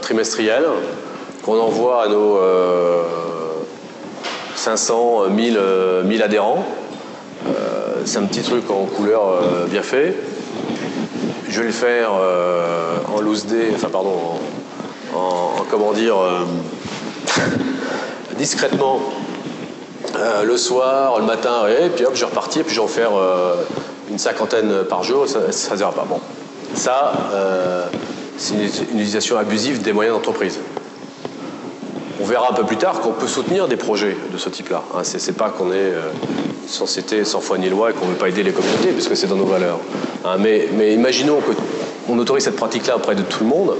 Speaker 1: trimestriel qu'on envoie à nos 500, 1000, 1000 adhérents. C'est un petit truc en couleur bien fait. Je vais le faire en loose day, enfin pardon, en, comment dire, discrètement euh, le soir, le matin, et puis hop, je repartis, et puis je vais en faire euh, une cinquantaine par jour, ça ne dira pas. Bon, ça, euh, c'est une, utilisation abusive des moyens d'entreprise. On verra un peu plus tard qu'on peut soutenir des projets de ce type-là. Hein, ce n'est pas qu'on est sans cité, sans foi ni loi et qu'on ne veut pas aider les communautés, puisque c'est dans nos valeurs. Hein, mais, imaginons qu'on autorise cette pratique-là auprès de tout le monde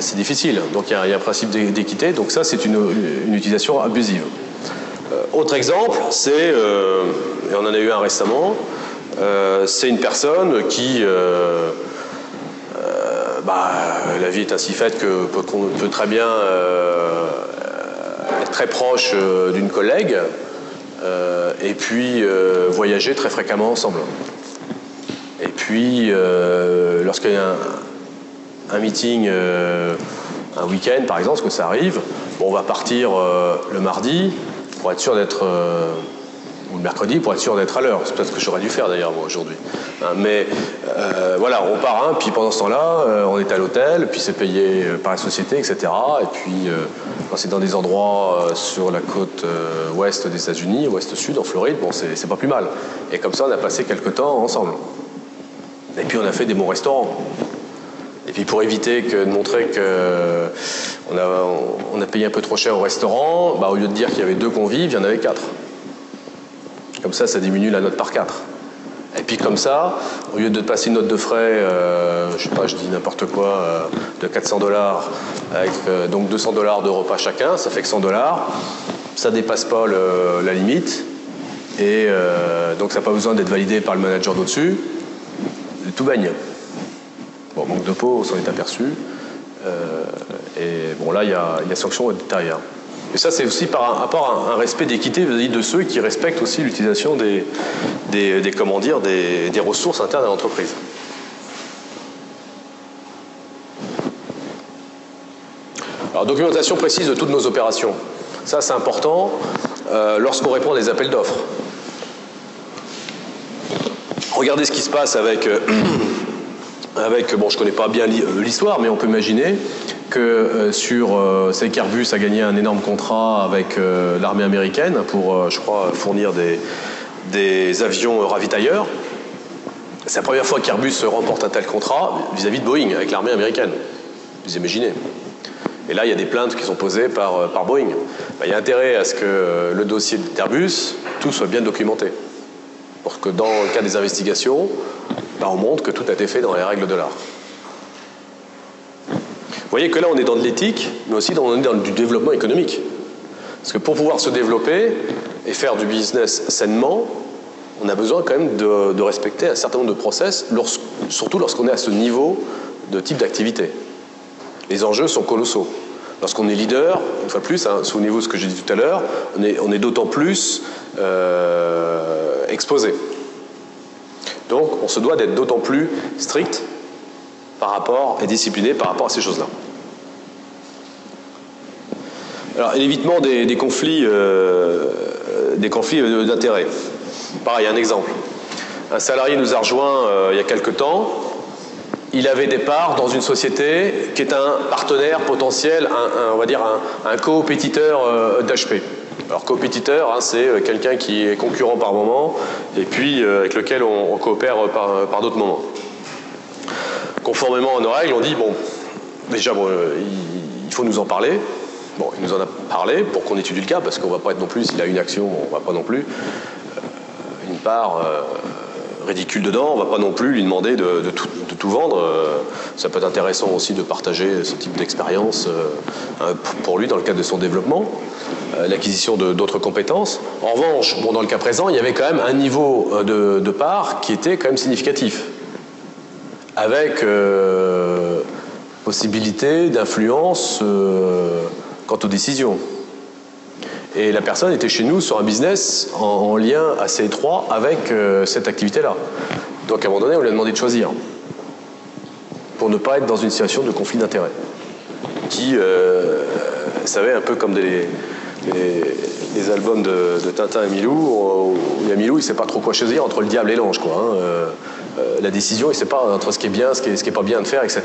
Speaker 1: c'est difficile. Donc il y, a, un principe d'équité. Donc ça, c'est une, utilisation abusive. Euh, autre exemple, c'est, euh, et on en a eu un récemment, euh, c'est une personne qui, bah, la vie est ainsi faite que qu'on peut très bien être très proche d'une collègue et puis voyager très fréquemment ensemble. Et puis, lorsqu'il y a un, un meeting euh, un week-end, par exemple, parce que ça arrive. Bon, on va partir euh, le mardi pour être sûr d'être euh, ou le mercredi pour être sûr d'être à l'heure. C'est peut-être ce que j'aurais dû faire d'ailleurs aujourd'hui. Hein, mais voilà, on part un, puis pendant ce temps-là, on est à l'hôtel, puis c'est payé par la société, etc. Et puis quand c'est dans des endroits sur la côte ouest des États-Unis, ouest-sud, en Floride, bon, c'est pas plus mal. Et comme ça, on a passé quelques temps ensemble. Et puis on a fait des bons restaurants. Et puis pour éviter que, de montrer qu'on a, on a payé un peu trop cher au restaurant, bah, au lieu de dire qu'il y avait deux convives, il y en avait quatre. Comme ça, ça diminue la note par quatre. Et puis comme ça, au lieu de passer une note de frais, euh, je sais pas, je dis n'importe quoi, euh, de 400 dollars, avec euh, donc 200 dollars de repas chacun, ça fait que 100 dollars, ça dépasse pas la limite, et donc ça n'a pas besoin d'être validé par le manager d'au-dessus, tout baigne manque de peau, on s'en est aperçu. Euh, et bon, là, il y a, y a sanction. Hein. Et ça, c'est aussi par rapport à un respect d'équité vis-à-vis de ceux qui respectent aussi l'utilisation des, des, comment dire, des, ressources internes à l'entreprise. Alors, documentation précise de toutes nos opérations. Ça, c'est important euh, lorsqu'on répond à des appels d'offres. Regardez ce qui se passe avec euh, avec, bon, je ne connais pas bien euh, l'histoire, mais on peut imaginer que euh, sur euh, Airbus a gagné un énorme contrat avec l'armée américaine pour, je crois, fournir des, des avions ravitailleurs. C'est la première fois qu'Airbus remporte un tel contrat vis-à-vis de Boeing, avec l'armée américaine. Vous imaginez Et là, il y a des plaintes qui sont posées par, par Boeing. Ben, il y a intérêt à ce que le dossier d'Airbus, tout soit bien documenté. Pour que dans le cas des investigations, on montre que tout a été fait dans les règles de l'art. Vous voyez que là, on est dans de l'éthique, mais aussi dans, on est dans du développement économique. Parce que pour pouvoir se développer et faire du business sainement, on a besoin quand même de, respecter un certain nombre de process, surtout lorsqu'on est à ce niveau de type d'activité. Les enjeux sont colossaux. Lorsqu'on est leader, une fois de plus, hein, souvenez-vous de ce que j'ai dit tout à l'heure, on est, on est d'autant plus euh, exposé. Donc on se doit d'être d'autant plus strict par rapport et discipliné par rapport à ces choses-là. Alors, l'évitement des, conflits, euh, des conflits d'intérêts. Pareil, un exemple. Un salarié nous a rejoint euh, il y a quelque temps. Il avait des parts dans une société qui est un partenaire potentiel, on va dire un, coopétiteur euh, d'HP. Alors compétiteur, hein, c'est euh, quelqu'un qui est concurrent par moment et puis euh, avec lequel on, coopère par, d'autres moments. Conformément à nos règles, on dit, bon, déjà, il, faut nous en parler. Bon, il nous en a parlé pour qu'on étudie le cas, parce qu'on ne va pas être non plus, s'il a une action, on ne va pas non plus, euh, une part ridicule dedans, on va pas non plus lui demander de, tout, vendre. ça peut être intéressant aussi de partager ce type d'expérience pour lui dans le cadre de son développement. Euh, l'acquisition d'autres compétences. En revanche, dans le cas présent, il y avait quand même un niveau euh, de, part qui était quand même significatif, avec euh, possibilité d'influence quant aux décisions. Et la personne était chez nous sur un business en, lien assez étroit avec euh, cette activité-là. Donc à un moment donné, on lui a demandé de choisir pour ne pas être dans une situation de conflit d'intérêts qui, euh, savez, un peu comme des, les, albums de, Tintin et Milou, où il y a Milou, il ne sait pas trop quoi choisir entre le diable et l'ange. Hein. Euh, la décision, il ne sait pas entre ce qui est bien, ce qui n'est pas bien de faire, etc.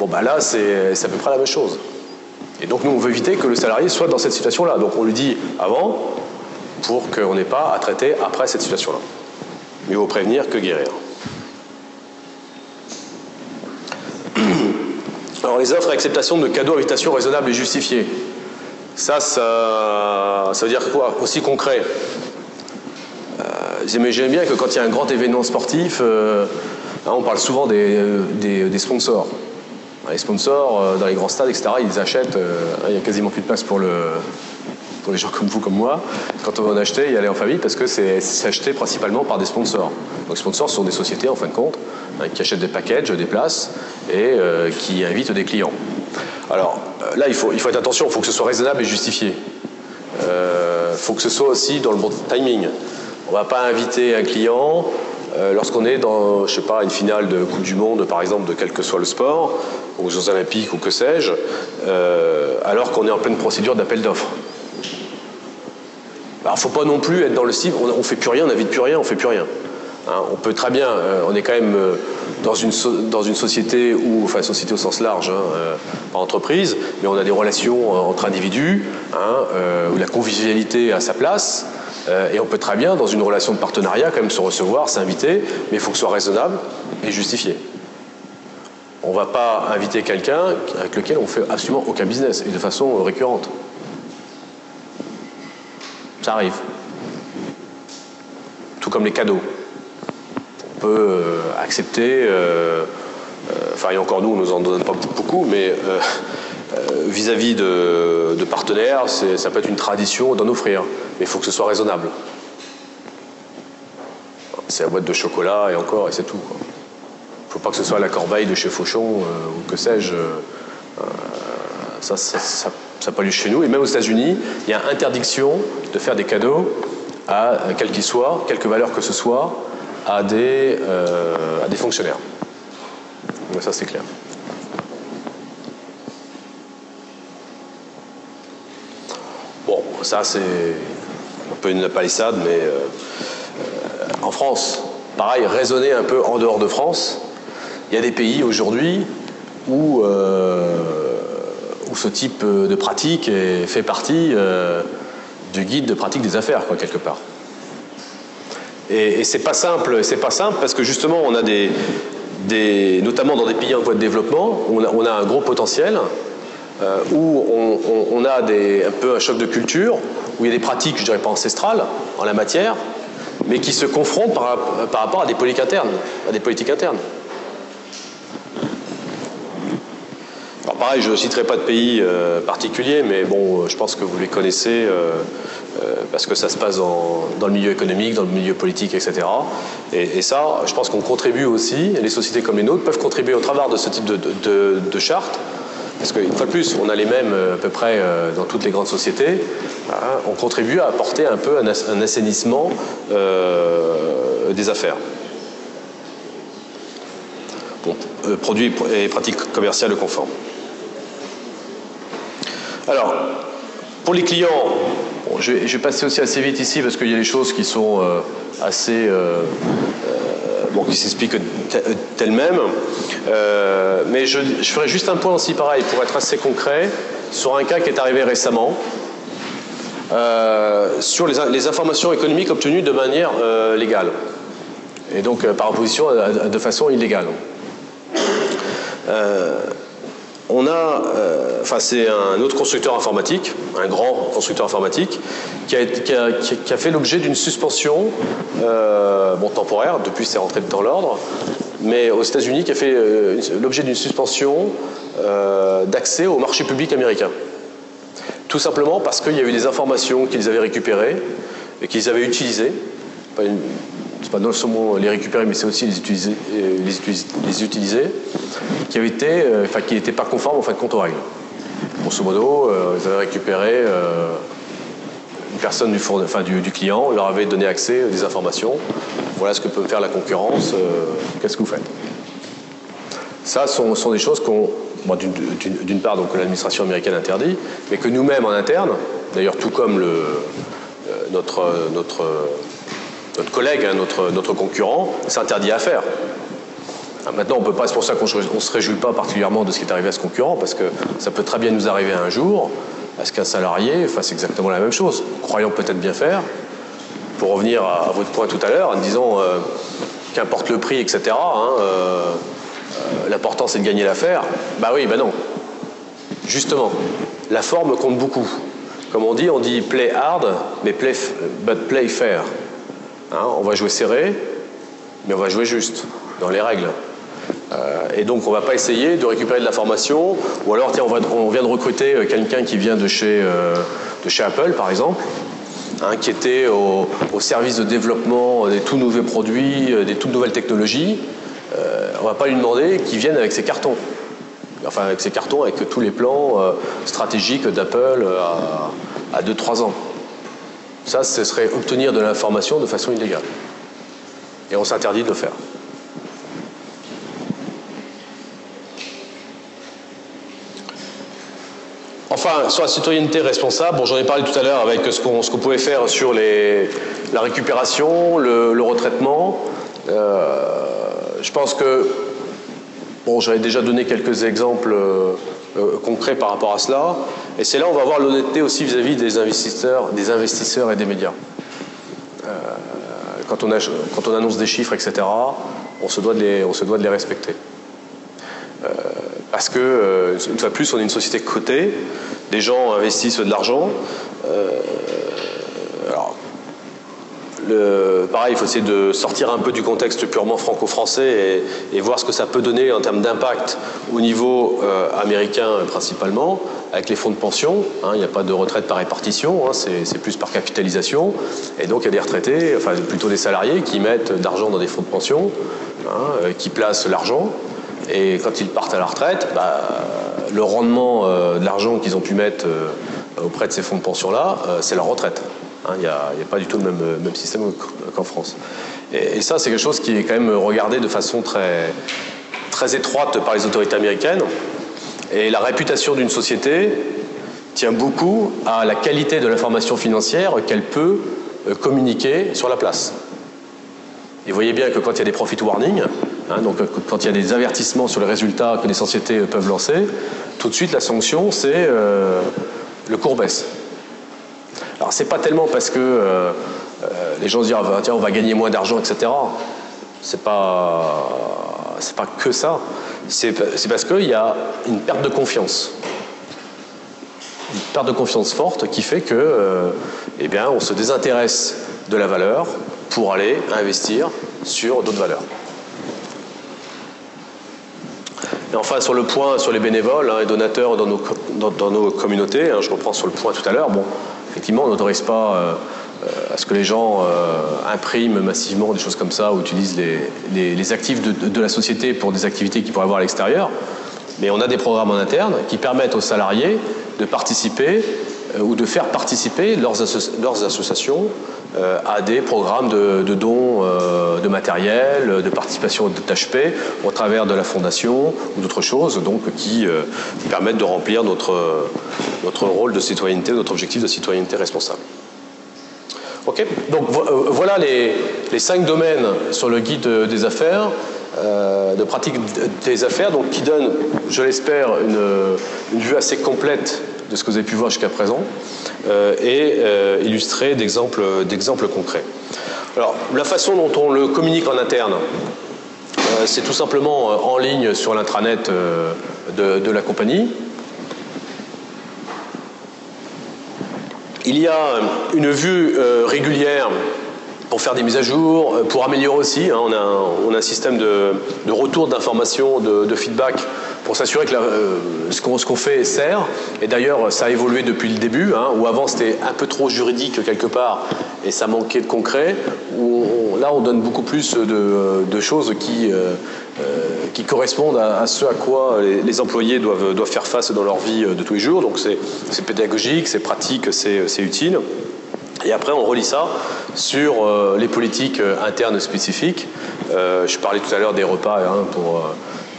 Speaker 1: Bon, bah là, c'est à peu près la même chose. Et donc, nous, on veut éviter que le salarié soit dans cette situation-là. Donc, on lui dit avant pour qu'on n'ait pas à traiter après cette situation-là. Mieux vaut prévenir que guérir. Alors, les offres et acceptation de cadeaux, invitations raisonnables et justifiées. Ça, ça, veut dire quoi? Aussi concret. Euh, J'aime bien que quand il y a un grand événement sportif, euh, hein, on parle souvent des, des, sponsors. Les sponsors, euh, dans les grands stades, etc., ils achètent, euh, il n'y a quasiment plus de place pour, le, pour les gens comme vous, comme moi. Quand on en acheter, y aller en famille parce que c'est acheté principalement par des sponsors. Donc sponsors sont des sociétés, en fin de compte, hein, qui achètent des packages, des places et qui invitent des clients. Alors là, il faut, il faut être attention, il faut que ce soit raisonnable et justifié. Il euh, faut que ce soit aussi dans le bon timing. On ne va pas inviter un client euh, lorsqu'on est dans, je sais pas, une finale de Coupe du Monde, par exemple, de quel que soit le sport, aux Jeux Olympiques ou que sais-je, euh, alors qu'on est en pleine procédure d'appel d'offres. Alors, faut pas non plus être dans le cible, on ne fait plus rien, on n'invite plus rien, on fait plus rien. Hein, on peut très bien, on est quand même dans une, dans une société où, enfin société au sens large, hein, euh, entreprise, mais on a des relations euh, entre individus, hein, euh, où la convivialité a sa place, et on peut très bien, dans une relation de partenariat, quand même se recevoir, s'inviter, mais il faut que ce soit raisonnable et justifié. On ne va pas inviter quelqu'un avec lequel on fait absolument aucun business, et de façon récurrente. Ça arrive. Tout comme les cadeaux peut euh, accepter, euh, euh, enfin et encore nous on nous en donne pas beaucoup, mais vis-à-vis de, partenaires, ça peut être une tradition d'en offrir, mais il faut que ce soit raisonnable. C'est la boîte de chocolat et encore, et c'est tout. Il ne faut pas que ce soit la corbeille de chez Fauchon ou que sais-je. ça, ça n'a pas lieu chez nous. Et même aux États-Unis, il y a interdiction de faire des cadeaux à quel qu'il soit, quelque valeur que ce soit, à des, euh, fonctionnaires. Ça c'est clair. Bon, ça c'est un peu une palissade, mais euh, euh, en France, pareil, raisonner un peu en dehors de France, il y a des pays aujourd'hui où, où ce type de pratique fait partie du guide de pratique des affaires, quoi, quelque part. Et, c'est pas simple, c'est pas simple parce que justement on a des, des, notamment dans des pays en voie de développement, on a un gros potentiel euh, où on, a un peu un choc de culture, où il y a des pratiques, je dirais pas ancestrales en la matière, mais qui se confrontent par, rapport à des politiques internes, à des politiques internes. Alors pareil, je ne citerai pas de pays euh, particuliers, mais bon, je pense que vous les connaissez. Euh, euh, parce que ça se passe dans, le milieu économique, dans le milieu politique, etc. Et, ça, je pense qu'on contribue aussi, les sociétés comme les nôtres peuvent contribuer au travers de ce type de, de, charte, parce qu'une fois de plus, on a les mêmes euh, à peu près euh, dans toutes les grandes sociétés, hein, on contribue à apporter un peu un, assainissement des affaires. Bon, produits et pratiques commerciales conformes. Alors, pour les clients, je, vais, passer aussi assez vite ici parce qu'il y a des choses qui sont euh, assez. Euh, euh, bon, qui s'expliquent d'elles-mêmes. mais je, ferai juste un point aussi pareil pour être assez concret sur un cas qui est arrivé récemment. sur les, informations économiques obtenues de manière légale et donc par opposition de façon illégale on a, euh, enfin c'est un autre constructeur informatique, un grand constructeur informatique, qui a, fait l'objet d'une suspension, euh, bon temporaire, depuis c'est rentré dans l'ordre, mais aux États-Unis qui a fait euh, l'objet d'une suspension d'accès au marché public américain. Tout simplement parce qu'il y avait des informations qu'ils avaient récupérées et qu'ils avaient utilisées, c'est pas non seulement les récupérer, mais c'est aussi les utiliser, euh, les utiliser, qui été, euh, enfin, qui n'étaient pas conformes en fin de compte aux règles. Grosso modo, euh, ils avaient récupéré personnes du, enfin, du, client, leur avez donné accès à des informations. Voilà ce que peut faire la concurrence. Qu'est-ce que vous faites? Ça sont, sont des choses qu'on, d'une part, donc l'administration américaine interdit, mais que nous-mêmes en interne, d'ailleurs tout comme le, notre, notre, notre collègue, hein, notre, concurrent, s'interdit à faire. Ah, maintenant, on peut pas, c'est pour ça qu'on ne se réjouit pas particulièrement de ce qui est arrivé à ce concurrent, parce que ça peut très bien nous arriver un jour à ce qu'un salarié fasse exactement la même chose, croyant peut-être bien faire. Pour revenir à, votre point tout à l'heure, en disant euh, qu'importe le prix, etc., hein, euh, euh, l'important c'est de gagner l'affaire. Bah oui, bah non. Justement, la forme compte beaucoup. Comme on dit, on dit play hard, mais play, but play fair. Hein, on va jouer serré, mais on va jouer juste, dans les règles. Euh, et donc on ne va pas essayer de récupérer de l'information, ou alors on, vient de recruter euh, quelqu'un qui vient de chez, euh, Apple par exemple, hein, qui était au, service de développement des tout nouveaux produits, des toutes nouvelles technologies. on ne va pas lui demander qu'il vienne avec ses cartons. Enfin avec ses cartons, avec tous les plans stratégiques d'Apple à, à 2-3 ans. Ça, ce serait obtenir de l'information de façon illégale. Et on s'interdit de le faire. Enfin, sur la citoyenneté responsable, bon, j'en ai parlé tout à l'heure avec ce qu'on pouvait faire sur les, la récupération, le, retraitement. Euh, je pense que, bon, j'avais déjà donné quelques exemples euh, euh, concrets par rapport à cela, et c'est là où on va voir l'honnêteté aussi vis-à-vis des investisseurs, des investisseurs et des médias. quand, on quand on annonce des chiffres, etc., on se doit de les, respecter parce que, une fois de plus, on est une société cotée, des gens investissent de l'argent. Euh, pareil, il faut essayer de sortir un peu du contexte purement franco-français et, voir ce que ça peut donner en termes d'impact au niveau euh, américain principalement, avec les fonds de pension. Hein, il n'y a pas de retraite par répartition, hein, c'est plus par capitalisation. Et donc il y a des retraités, enfin plutôt des salariés qui mettent d'argent dans des fonds de pension, hein, euh, qui placent l'argent. Et quand ils partent à la retraite, bah, le rendement euh, de l'argent qu'ils ont pu mettre euh, auprès de ces fonds de pension-là, euh, c'est leur retraite. Hein, il n'y a, pas du tout le même, même système qu'en France. Et, ça, c'est quelque chose qui est quand même regardé de façon très, très étroite par les autorités américaines. Et la réputation d'une société tient beaucoup à la qualité de l'information financière qu'elle peut communiquer sur la place. Et vous voyez bien que quand il y a des profit warnings, Hein, donc quand il y a des avertissements sur les résultats que les sociétés peuvent lancer, tout de suite la sanction c'est euh, le cours baisse. Alors c'est pas tellement parce que euh, euh, les gens se disent ah, tiens on va gagner moins d'argent etc. C'est pas c'est pas que ça. C'est parce qu'il y a une perte de confiance. Une perte de confiance forte qui fait que eh bien, on se désintéresse de la valeur pour aller investir sur d'autres valeurs. Et enfin, sur le point, sur les bénévoles hein, et donateurs dans nos, dans, nos communautés, hein, je reprends sur le point tout à l'heure, bon, effectivement, on n'autorise pas euh, euh, à ce que les gens euh, impriment massivement des choses comme ça ou utilisent les, actifs de, la société pour des activités qu'ils pourraient avoir à l'extérieur. Mais on a des programmes en interne qui permettent aux salariés de participer ou de faire participer leurs, associations à des programmes de, dons euh, de matériel, de participation de THP au travers de la fondation ou d'autres choses donc, qui, euh, permettent de remplir notre, notre rôle de citoyenneté, notre objectif de citoyenneté responsable. Ok, donc voilà les, les, cinq domaines sur le guide des affaires, de pratique des affaires, donc qui donnent, je l'espère, une, une, vue assez complète de ce que vous avez pu voir jusqu'à présent. Euh, et euh, illustré d'exemples concrets. Alors, la façon dont on le communique en interne, euh, c'est tout simplement en ligne sur l'intranet de, la compagnie. Il y a une vue régulière pour faire des mises à jour, pour améliorer aussi. Hein. on, a un, système de, retour d'informations, de, feedback pour s'assurer que euh, ce qu'on fait sert. Et d'ailleurs, ça a évolué depuis le début, hein, où avant c'était un peu trop juridique quelque part et ça manquait de concret. Là, on donne beaucoup plus de, choses qui, euh, euh, qui correspondent à, ce à quoi les, employés doivent, doivent, faire face dans leur vie de tous les jours. Donc c'est pédagogique, c'est pratique, c'est utile. Et après, on relie ça sur les politiques internes spécifiques. je parlais tout à l'heure des repas hein, pour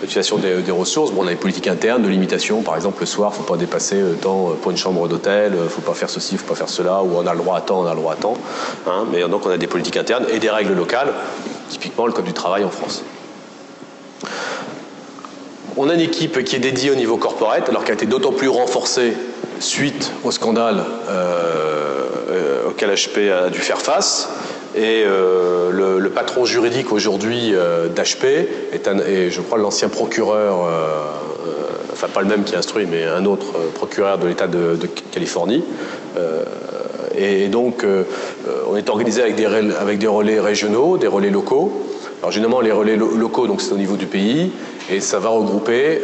Speaker 1: l'utilisation des, ressources. Bon, on a des politiques internes de limitation. Par exemple, le soir, il ne faut pas dépasser tant pour une chambre d'hôtel, il ne faut pas faire ceci, il ne faut pas faire cela, ou on a le droit à temps, on a le droit à temps. Hein. mais donc, on a des politiques internes et des règles locales, typiquement le Code du travail en France. On a une équipe qui est dédiée au niveau corporate, alors qu'elle a été d'autant plus renforcée suite au scandale euh, euh, auquel HP a dû faire face. Et euh, le, patron juridique aujourd'hui d'HP est, je crois, l'ancien procureur, enfin pas le même qui instruit, mais un autre procureur de l'État de, Californie. et donc, on est organisé avec des, relais régionaux, des relais locaux. Alors généralement, les relais locaux, donc c'est au niveau du pays, et ça va regrouper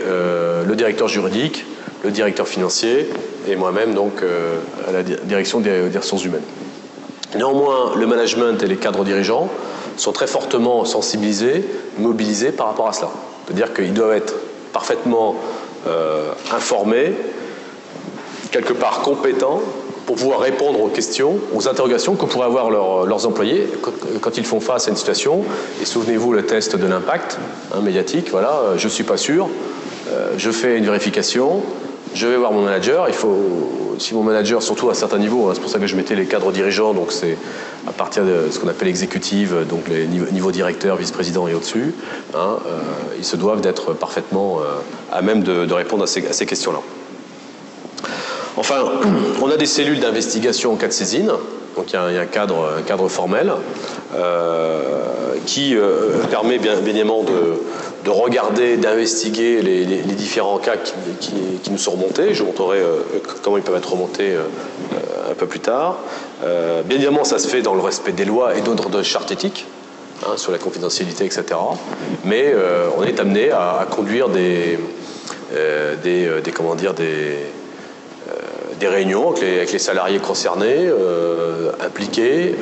Speaker 1: le directeur juridique, le directeur financier et moi-même donc euh, à la direction des, ressources humaines. Néanmoins, le management et les cadres dirigeants sont très fortement sensibilisés, mobilisés par rapport à cela. C'est-à-dire qu'ils doivent être parfaitement euh, informés, quelque part compétents, pour pouvoir répondre aux questions, aux interrogations que pourraient avoir leurs employés quand, ils font face à une situation. Et souvenez-vous le test de l'impact hein, médiatique, voilà, euh, je ne suis pas sûr, je fais une vérification, je vais voir mon manager. Il faut, si mon manager, surtout à certains niveaux, hein, c'est pour ça que je mettais les cadres dirigeants, donc c'est à partir de ce qu'on appelle exécutive, donc les niveaux, directeurs, vice-président et au-dessus, hein, euh, ils se doivent d'être parfaitement euh, à même de, répondre à ces, questions-là. Enfin, on a des cellules d'investigation en cas de saisine, donc il y a, un, cadre, cadre, formel euh, qui permet bien, évidemment de de regarder, d'investiguer les, différents cas qui, nous sont remontés. Je montrerai euh, comment ils peuvent être remontés euh, euh, un peu plus tard. bien évidemment, ça se fait dans le respect des lois et d'autres chartes éthiques, hein, sur la confidentialité, etc. Mais on est amené à, conduire des, des, comment dire, des, des réunions avec les, salariés concernés, impliqués,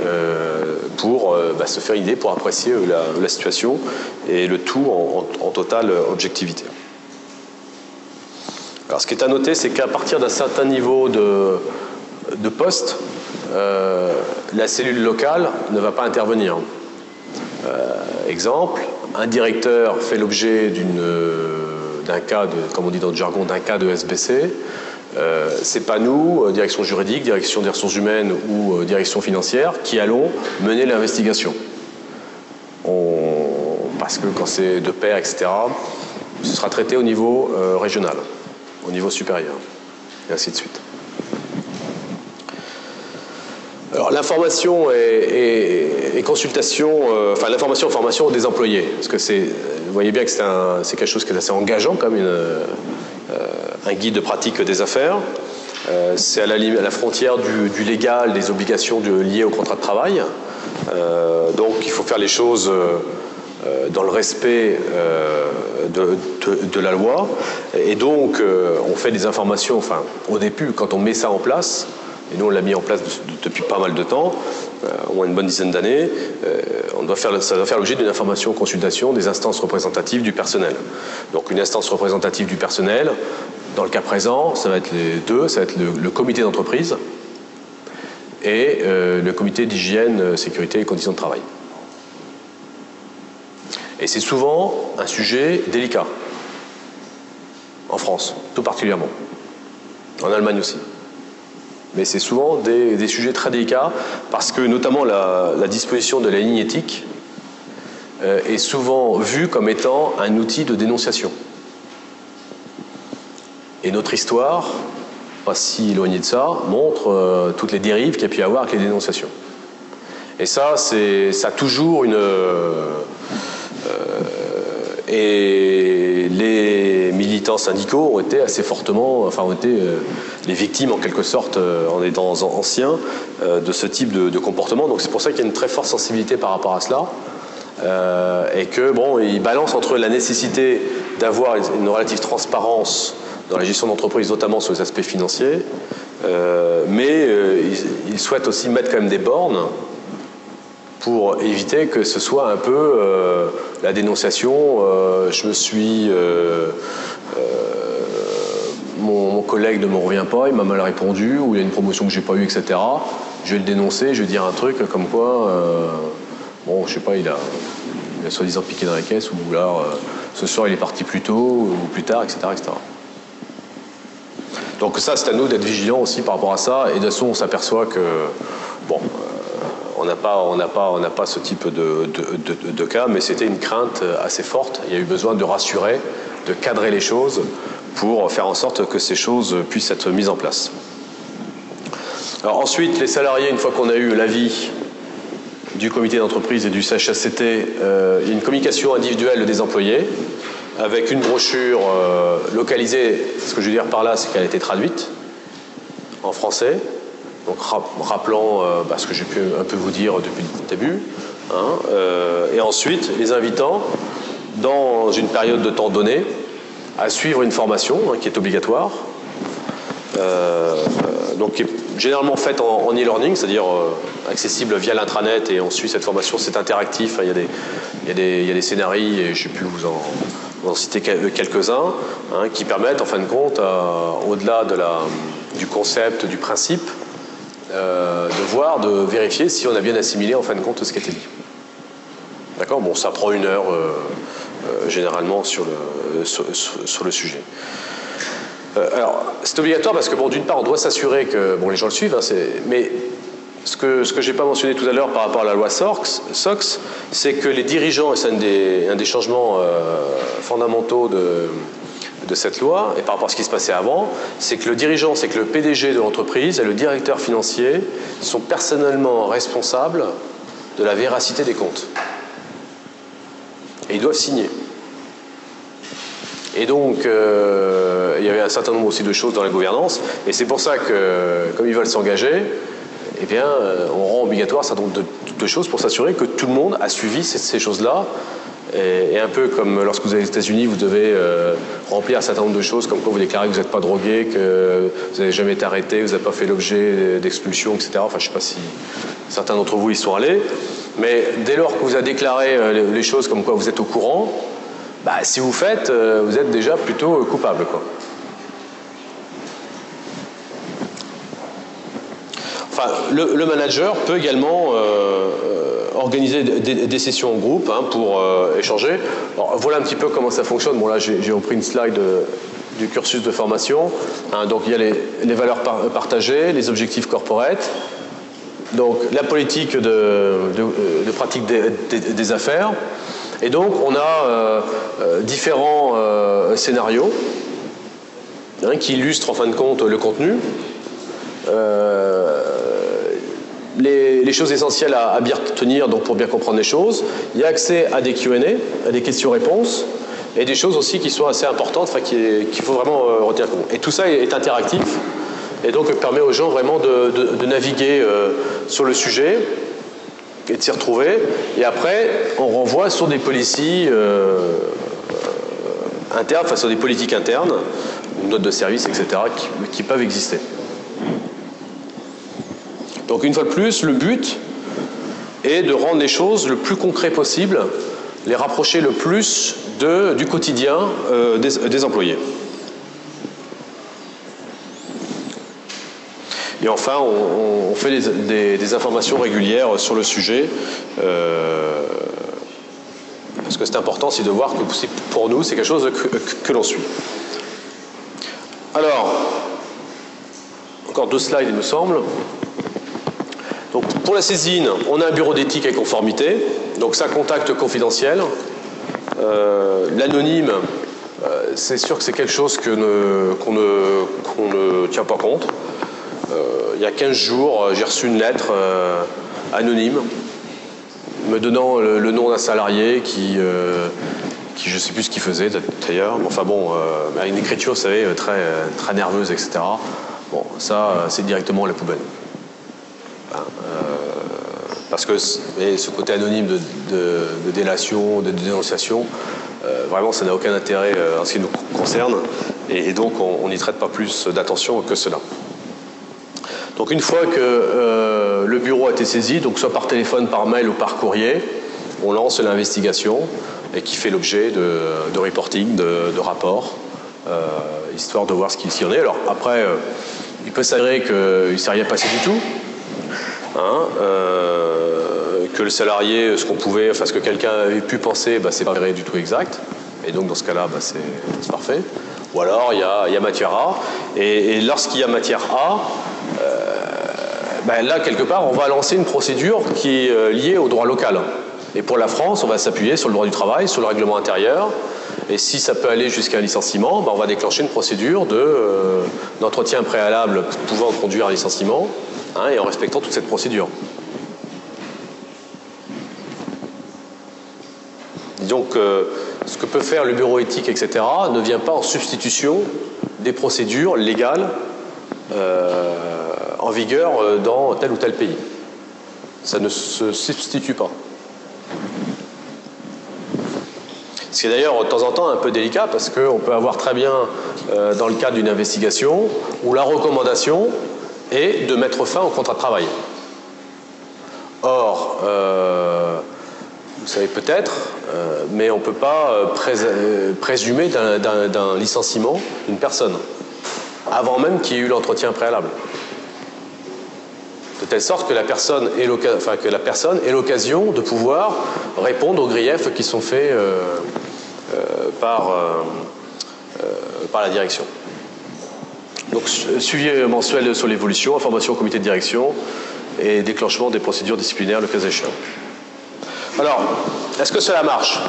Speaker 1: pour bah, se faire une idée, pour apprécier la, situation et le tout en, totale objectivité. Alors, ce qui est à noter, c'est qu'à partir d'un certain niveau de, poste, euh, la cellule locale ne va pas intervenir. Euh, exemple, un directeur fait l'objet d'un cas, de, comme on dit dans le jargon, d'un cas de SBC. Euh, c'est pas nous, euh, direction juridique, direction des ressources humaines ou direction financière, qui allons mener l'investigation. On, parce que quand c'est de pair, etc., ce sera traité au niveau euh, régional, au niveau supérieur, et ainsi de suite. Alors l'information et, consultation, euh, enfin l'information et formation des employés, parce que vous voyez bien que c'est, quelque chose qui est assez engageant comme une, euh, un guide de pratique des affaires. c'est à la, frontière du, légal, des obligations liées au contrat de travail. donc il faut faire les choses euh, dans le respect euh, de, la loi. Et donc, euh, on fait des informations, enfin, au début, quand on met ça en place, et nous on l'a mis en place depuis pas mal de temps, au moins une bonne dizaine d'années, on doit faire, ça doit faire l'objet d'une information consultation des instances représentatives du personnel. Donc une instance représentative du personnel, dans le cas présent, ça va être les deux, ça va être le, comité d'entreprise et le comité d'hygiène, sécurité et conditions de travail. Et c'est souvent un sujet délicat. En France, tout particulièrement. En Allemagne aussi. Mais c'est souvent des, sujets très délicats parce que notamment la, disposition de la ligne éthique euh, est souvent vue comme étant un outil de dénonciation. Et notre histoire, pas si éloignée de ça, montre euh, toutes les dérives qu'il y a pu y avoir avec les dénonciations. Et ça, ça a toujours une, et les militants syndicaux ont été assez fortement, enfin ont été euh, les victimes en quelque sorte, euh, en étant anciens, euh, de ce type de, comportement. Donc c'est pour ça qu'il y a une très forte sensibilité par rapport à cela. et que bon, ils balancent entre la nécessité d'avoir une relative transparence dans la gestion d'entreprise, notamment sur les aspects financiers, mais ils, souhaitent aussi mettre quand même des bornes pour éviter que ce soit un peu euh, la dénonciation. Euh, je me suis. Euh, mon, collègue ne me revient pas, il m'a mal répondu, ou il y a une promotion que j'ai pas eue, etc. je vais le dénoncer, je vais dire un truc comme quoi, bon, je sais pas, il a, soi-disant piqué dans la caisse, ou alors ce soir il est parti plus tôt, ou plus tard, etc. Donc ça, c'est à nous d'être vigilants aussi par rapport à ça. Et de toute façon, on s'aperçoit que, bon, on n'a pas, ce type de, cas, mais c'était une crainte assez forte. Il y a eu besoin de rassurer, de cadrer les choses pour faire en sorte que ces choses puissent être mises en place. Ensuite, les salariés, une fois qu'on a eu l'avis du comité d'entreprise et du CHSCT, euh, il y a une communication individuelle des employés avec une brochure euh, localisée. Ce que je veux dire par là, c'est qu'elle a été traduite en français. Donc rappelant euh, bah, ce que j'ai pu un peu vous dire depuis le début. Hein, euh, et ensuite, les invitant, dans une période de temps donnée, à suivre une formation hein, qui est obligatoire. donc qui est généralement faite en e-learning, c'est-à-dire accessible via l'intranet et on suit cette formation, c'est interactif, il y, a des, il, y a des, y et je ne vous en, citer quelques-uns, hein, qui permettent en fin de compte, euh, au-delà du concept, du principe, euh, de voir, de vérifier si on a bien assimilé en fin de compte ce qui a été dit. D'accord? Bon, ça prend une heure euh, généralement sur le, sujet. alors, c'est obligatoire parce que, bon, d'une part, on doit s'assurer que bon, les gens le suivent, hein, mais ce que je n'ai pas mentionné tout à l'heure par rapport à la loi SOX, c'est que les dirigeants, et c'est un des, changements euh, fondamentaux de, de, cette loi, et par rapport à ce qui se passait avant, c'est que le dirigeant, c'est que le PDG de l'entreprise et le directeur financier sont personnellement responsables de la véracité des comptes. Et ils doivent signer. Et donc, euh, il y avait un certain nombre aussi de choses dans la gouvernance, et c'est pour ça que, comme ils veulent s'engager, eh bien, euh, on rend obligatoire un certain nombre de, choses pour s'assurer que tout le monde a suivi ces, choses-là. Et, un peu comme lorsque vous allez aux États-Unis, vous devez euh, remplir un certain nombre de choses, comme quoi vous déclarez que vous n'êtes pas drogué, que vous n'avez jamais été arrêté, vous n'avez pas fait l'objet d'expulsion, etc. Enfin, je ne sais pas si certains d'entre vous y sont allés. Mais dès lors que vous avez déclaré euh, les choses comme quoi vous êtes au courant, bah, si vous faites, vous êtes déjà plutôt coupable. Quoi. Le, manager peut également euh, euh, organiser des, sessions en groupe hein, pour euh, échanger. voilà un petit peu comment ça fonctionne. Bon, là, j'ai repris une slide du cursus de formation. Hein. donc, il y a les, valeurs partagées, les objectifs corporate, donc la politique de, pratique des, affaires. Et donc, on a différents scénarios hein, qui illustrent en fin de compte le contenu les, choses essentielles à, bien retenir donc pour bien comprendre les choses. Il y a accès à des Q&A, à des questions-réponses, et des choses aussi qui sont assez importantes, qu'il faut vraiment euh, retenir. Et tout ça est, interactif, et donc permet aux gens vraiment de, naviguer euh, sur le sujet et de s'y retrouver. Et après, on renvoie sur des policiers euh, internes, enfin sur des politiques internes, notes de service, etc., qui peuvent exister. Donc une fois de plus, le but est de rendre les choses le plus concret possible, les rapprocher le plus du quotidien euh, des, employés. Et enfin, on, fait des, informations régulières sur le sujet, euh, parce que c'est important aussi de voir que pour nous, c'est quelque chose que, que l'on suit. Alors, encore deux slides, il me semble. Pour la saisine, on a un bureau d'éthique et conformité, donc ça contact confidentiel. Euh, l'anonyme, euh, c'est sûr que c'est quelque chose qu'on ne, tient pas compte. Euh, il y a 15 jours, j'ai reçu une lettre anonyme me donnant le, nom d'un salarié qui, je ne sais plus ce qu'il faisait d'ailleurs, enfin bon, une écriture, vous savez, très, très nerveuse, etc. Bon, ça, c'est directement la poubelle. Parce que ce côté anonyme de, délation, de dénonciation, euh, vraiment, ça n'a aucun intérêt euh, en ce qui nous concerne. Et, donc, on n'y traite pas plus d'attention que cela. Donc, une fois que euh, le bureau a été saisi, donc soit par téléphone, par mail ou par courrier, on lance l'investigation et qui fait l'objet de, reporting, de, de rapports, histoire de voir ce qu'il y en est. Alors, après, il peut s'avérer qu'il ne s'est rien passé du tout. Hein, que le salarié, ce qu'on pouvait, enfin ce que quelqu'un avait pu penser, bah, c'est pas du tout exact. Et donc dans ce cas-là, bah, c'est parfait. Ou alors il y a, matière A. Et, lorsqu'il y a matière A, bah, là quelque part, on va lancer une procédure qui est liée au droit local. Et pour la France, on va s'appuyer sur le droit du travail, sur le règlement intérieur. Et si ça peut aller jusqu'à un licenciement, ben, on va déclencher une procédure euh, d'entretien préalable pouvant conduire à un licenciement, hein, et en respectant toute cette procédure. Donc, euh, ce que peut faire le bureau éthique, etc., ne vient pas en substitution des procédures légales euh, en vigueur dans tel ou tel pays. Ça ne se substitue pas. Ce qui est d'ailleurs de temps en temps un peu délicat parce qu'on peut avoir très bien, euh, dans le cadre d'une investigation, où la recommandation est de mettre fin au contrat de travail. Or, euh, vous savez peut-être, euh, mais on ne peut pas présumer d'un licenciement une personne, avant même qu'il y ait eu l'entretien préalable de telle sorte que la personne ait l'occasion de pouvoir répondre aux griefs qui sont faits euh, euh, euh, par la direction. Donc suivi mensuel sur l'évolution, information au comité de direction et déclenchement des procédures disciplinaires le cas échéant. Alors, est-ce que cela marche?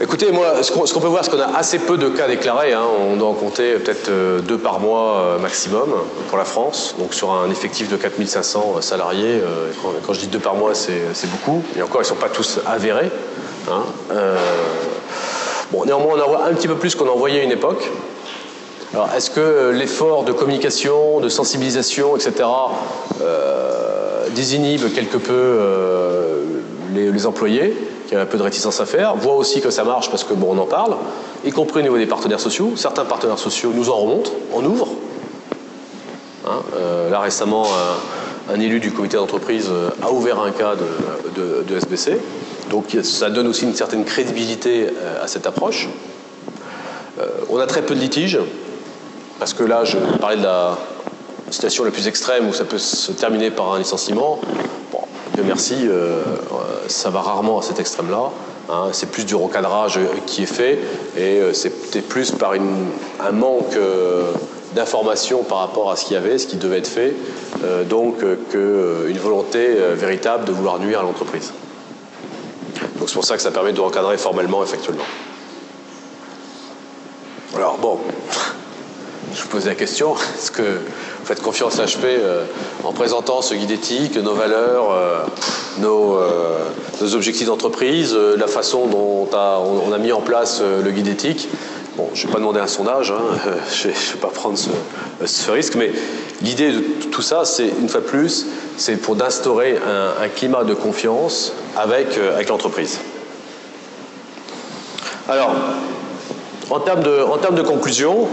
Speaker 1: Écoutez, moi, ce qu'on peut voir, c'est qu'on a assez peu de cas déclarés. Hein. On doit en compter peut-être euh, deux par mois euh, maximum pour la France. Donc sur un effectif de 4500 euh, salariés, quand, je dis deux par mois, c'est beaucoup. Et encore, ils ne sont pas tous avérés. Hein. bon, néanmoins, on en voit un petit peu plus qu'on en voyait à une époque. Alors, est-ce que l'effort de communication, de sensibilisation, etc., désinhibe quelque peu les employés qui a un peu de réticence à faire, voit aussi que ça marche parce que on en parle, y compris au niveau des partenaires sociaux. Certains partenaires sociaux nous en remontent, on ouvre. Hein, euh, là récemment, un, élu du comité d'entreprise euh, a ouvert un cas de, SBC. Donc ça donne aussi une certaine crédibilité euh, à cette approche. on a très peu de litiges, parce que là, je parlais de la situation la plus extrême où ça peut se terminer par un licenciement. Bon, Dieu merci, ça va rarement à cet extrême-là. Hein. c'est plus du recadrage qui est fait et euh, c'est plus par un manque euh, d'information par rapport à ce qu'il y avait, ce qui devait être fait, euh, donc qu'une volonté véritable de vouloir nuire à l'entreprise. Donc c'est pour ça que ça permet de recadrer formellement, effectivement. Alors bon, je vous posais la question, est-ce que vous faites confiance à HP en présentant ce guide éthique, nos valeurs, nos, nos objectifs d'entreprise, euh, la façon dont on, a mis en place euh, le guide éthique? Bon, je ne vais pas demander un sondage, hein, je ne vais pas prendre ce, risque, mais l'idée de tout ça, c'est une fois de plus, c'est pour d'instaurer un, climat de confiance avec, euh, avec l'entreprise. Alors, en termes de, en termes de conclusion,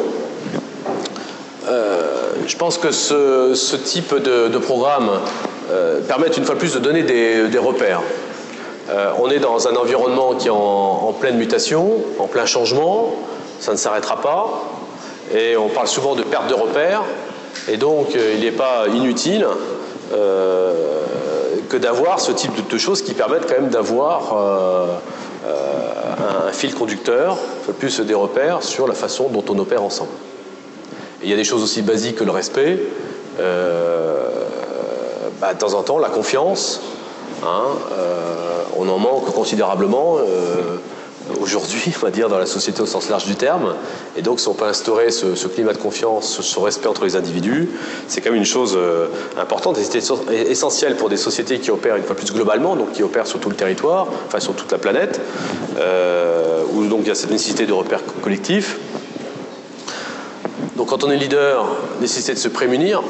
Speaker 1: je pense que ce, type de, programme permet une fois de plus de donner des repères. Euh, on est dans un environnement qui est en, pleine mutation, en plein changement, ça ne s'arrêtera pas, et on parle souvent de perte de repères, et donc euh, il n'est pas inutile euh, que d'avoir ce type de, choses qui permettent quand même d'avoir un, fil conducteur, plus des repères sur la façon dont on opère ensemble. Il y a des choses aussi basiques que le respect, bah, de temps en temps la confiance, hein, on en manque considérablement euh, aujourd'hui, on va dire, dans la société au sens large du terme. Et donc, si on peut instaurer ce, climat de confiance, ce, respect entre les individus, c'est quand même une chose euh, importante et c'est essentiel pour des sociétés qui opèrent une fois plus globalement, donc qui opèrent sur tout le territoire, enfin sur toute la planète, euh, où donc il y a cette nécessité de repères collectifs. Quand on est leader, nécessité de se prémunir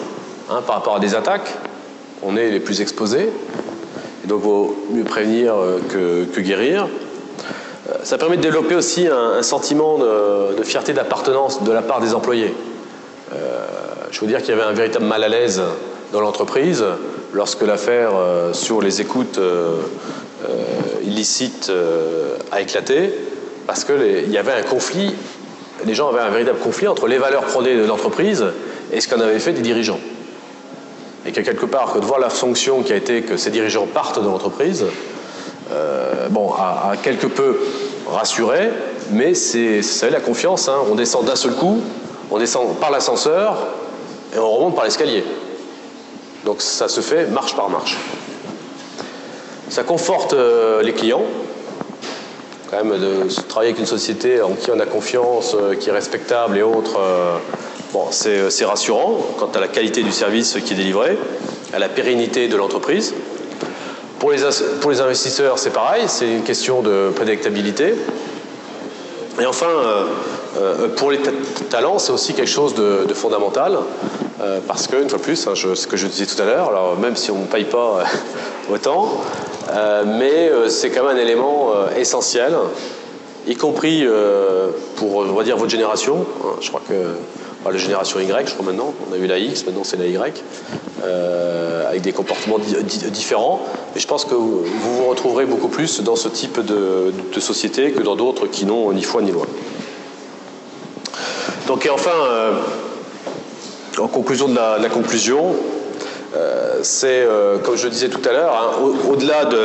Speaker 1: hein, par rapport à des attaques, on est les plus exposés donc, il vaut mieux prévenir euh, que, guérir. Euh, ça permet de développer aussi un, sentiment de, fierté d'appartenance de la part des employés. Euh, je veux dire qu'il y avait un véritable mal à l'aise dans l'entreprise lorsque l'affaire sur les écoutes illicites a éclaté, parce qu'il y avait un conflit, les gens avaient un véritable conflit entre les valeurs prônées de l'entreprise et ce qu'en avaient fait des dirigeants. et que quelque part, de voir la fonction qui a été que ces dirigeants partent de l'entreprise, euh, bon, a, quelque peu rassuré, mais c'est la confiance. Hein. On descend d'un seul coup, on descend par l'ascenseur et on remonte par l'escalier. Donc ça se fait marche par marche. Ça conforte euh, les clients, quand même, de travailler avec une société en qui on a confiance, euh, qui est respectable et autres. Bon, euh, c'est rassurant quant à la qualité du service qui est délivré, à la pérennité de l'entreprise. Pour les, pour les investisseurs, c'est pareil, c'est une question de prédictabilité. Et enfin, euh, euh, pour les talents, c'est aussi quelque chose de, fondamental, parce que, une fois plus, hein, ce que je disais tout à l'heure, alors même si on ne paye pas autant, mais c'est quand même un élément essentiel, y compris pour, on va dire, votre génération. Hein, je crois que la génération Y, je crois maintenant. On a eu la X, maintenant c'est la Y, euh, avec des comportements différents. Mais je pense que vous vous retrouverez beaucoup plus dans ce type de, société que dans d'autres qui n'ont ni foi ni loi. Enfin, euh, en conclusion de la, conclusion, euh, c'est, comme je disais tout à l'heure, hein, au-delà de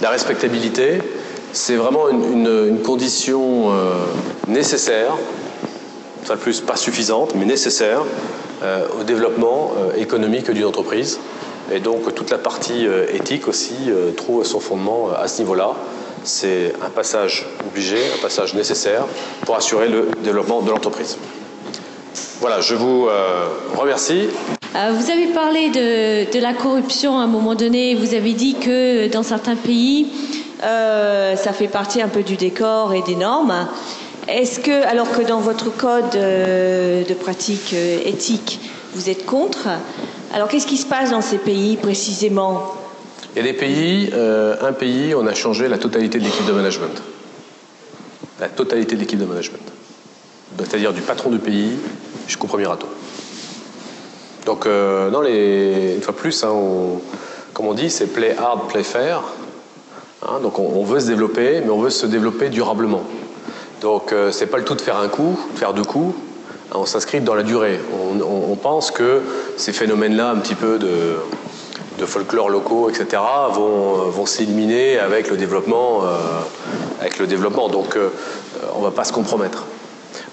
Speaker 1: la, respectabilité, c'est vraiment une condition nécessaire plus pas suffisante, mais nécessaire euh, au développement euh, économique d'une entreprise. Et donc toute la partie euh, éthique aussi trouve son fondement à ce niveau-là. C'est un passage obligé, un passage nécessaire pour assurer le développement de l'entreprise. Voilà, je vous remercie.
Speaker 2: Vous avez parlé de, la corruption à un moment donné. Vous avez dit que dans certains pays, ça fait partie un peu du décor et des normes. Est-ce que, alors que dans votre code euh, de pratique euh, éthique, vous êtes contre, alors qu'est-ce qui se passe dans ces pays précisément?
Speaker 1: Il y a des pays, euh, un pays, on a changé la totalité de l'équipe de management. La totalité de l'équipe de management. C'est-à-dire du patron du pays jusqu'au premier râteau. Donc, non, les, une fois plus, hein, comme on dit, c'est play hard, play fair. Hein, donc, on veut se développer, mais on veut se développer durablement. Donc euh, c'est pas le tout de faire un coup, de faire deux coups. On s'inscrit dans la durée. On, pense que ces phénomènes-là, un petit peu de, folklore locaux, etc., vont, vont s'éliminer avec le développement. Euh, avec le développement. Donc euh, on ne va pas se compromettre.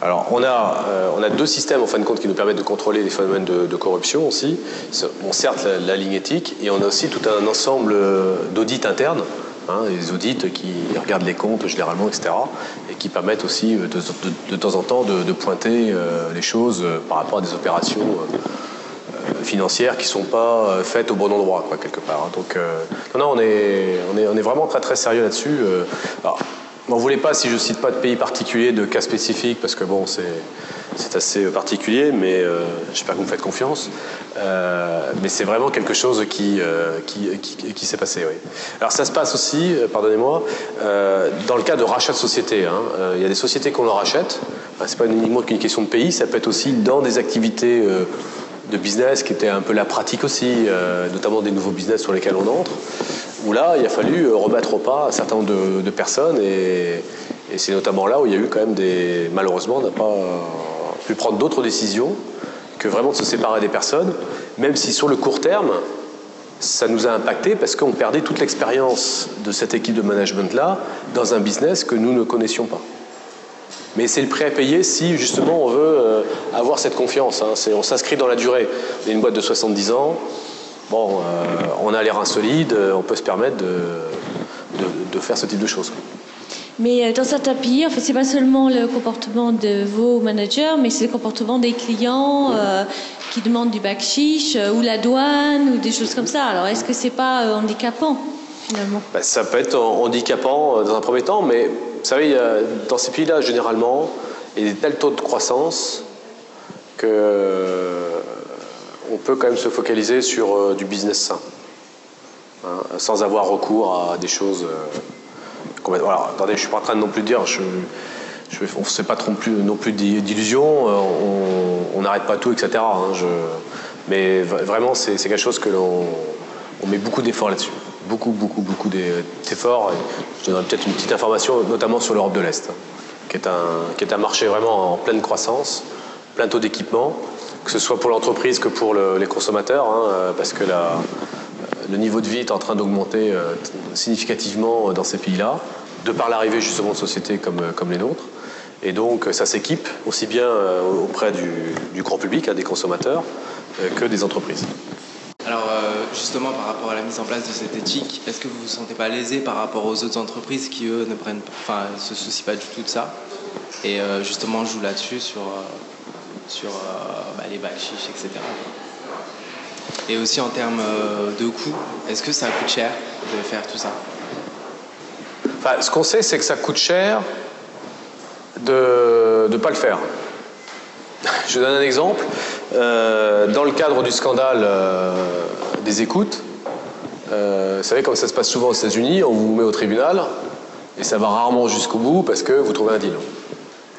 Speaker 1: Alors, on a, on a deux systèmes en fin de compte qui nous permettent de contrôler les phénomènes de, corruption aussi. On certes la, ligne éthique et on a aussi tout un ensemble d'audits internes Hein, les audits qui regardent les comptes généralement, etc., et qui permettent aussi euh, de, temps en temps de, pointer euh, les choses euh, par rapport à des opérations financières qui ne sont pas faites au bon endroit, quoi, quelque part. Hein. Donc, non, non, on est, on, est, vraiment très très sérieux là-dessus. Alors, N'en voulez pas si je cite pas de pays particulier, de cas spécifiques, parce que bon, c'est assez particulier, mais euh, j'espère que vous me faites confiance. Euh, mais c'est vraiment quelque chose qui, euh, qui, qui, s'est passé. Oui. Alors ça se passe aussi, pardonnez-moi, dans le cas de rachat de sociétés. Hein. Il y a des sociétés qu'on leur rachète. c'est pas uniquement qu'une question de pays, ça peut être aussi dans des activités de business qui étaient un peu la pratique aussi, notamment des nouveaux business sur lesquels on entre où là, il a fallu euh, remettre au pas un certain nombre de, personnes et, c'est notamment là où il y a eu quand même des... Malheureusement, on n'a pas pu prendre d'autres décisions que vraiment de se séparer des personnes, même si sur le court terme, ça nous a impacté parce qu'on perdait toute l'expérience de cette équipe de management-là dans un business que nous ne connaissions pas. Mais c'est le prix à payer si justement on veut euh, avoir cette confiance. Hein. On s'inscrit dans la durée. On est une boîte de 70 ans, bon, euh, on a les reins solides, euh, on peut se permettre de, faire ce type de choses.
Speaker 2: Mais dans certains pays, en fait, c'est pas seulement le comportement de vos managers, mais c'est le comportement des clients qui demandent du bac chiche ou la douane ou des choses comme ça. Alors, est-ce que c'est pas handicapant finalement?
Speaker 1: Bah, Ça peut être handicapant dans un premier temps, mais vous savez, dans ces pays-là, généralement, il y a des tels taux de croissance que on peut quand même se focaliser sur euh, du business sain, hein, sans avoir recours à des choses euh, attendez, je suis pas en train de non plus dire, on ne fait pas trop plus, non plus d'illusions, euh, on n'arrête pas tout, etc. Hein, mais vraiment, c'est quelque chose que l'on on met beaucoup d'efforts là-dessus. Beaucoup, beaucoup, beaucoup d'efforts. Je donnerai peut-être une petite information, notamment sur l'Europe de l'Est, qui, est un, qui est un marché vraiment en pleine croissance, plein taux d'équipement, que ce soit pour l'entreprise que pour les consommateurs, hein, parce que le niveau de vie est en train d'augmenter significativement dans ces pays-là, de par l'arrivée justement de sociétés comme, comme les nôtres. Et donc ça s'équipe aussi bien auprès du, grand public, hein, des consommateurs, que des entreprises.
Speaker 3: Alors euh, justement par rapport à la mise en place de cette éthique, est-ce que vous vous sentez pas lésé par rapport aux autres entreprises qui eux ne prennent, enfin se soucient pas du tout de ça et euh, justement jouent là-dessus sur euh, sur bah, les bacs chiches, etc. Et aussi en termes de coûts, est-ce que ça coûte cher de faire tout ça?
Speaker 1: Enfin, Ce qu'on sait, c'est que ça coûte cher de ne pas le faire. Je donne un exemple. Euh, dans le cadre du scandale euh, des écoutes, euh, vous savez, comme ça se passe souvent aux États-Unis, on vous met au tribunal et ça va rarement jusqu'au bout parce que vous trouvez un deal.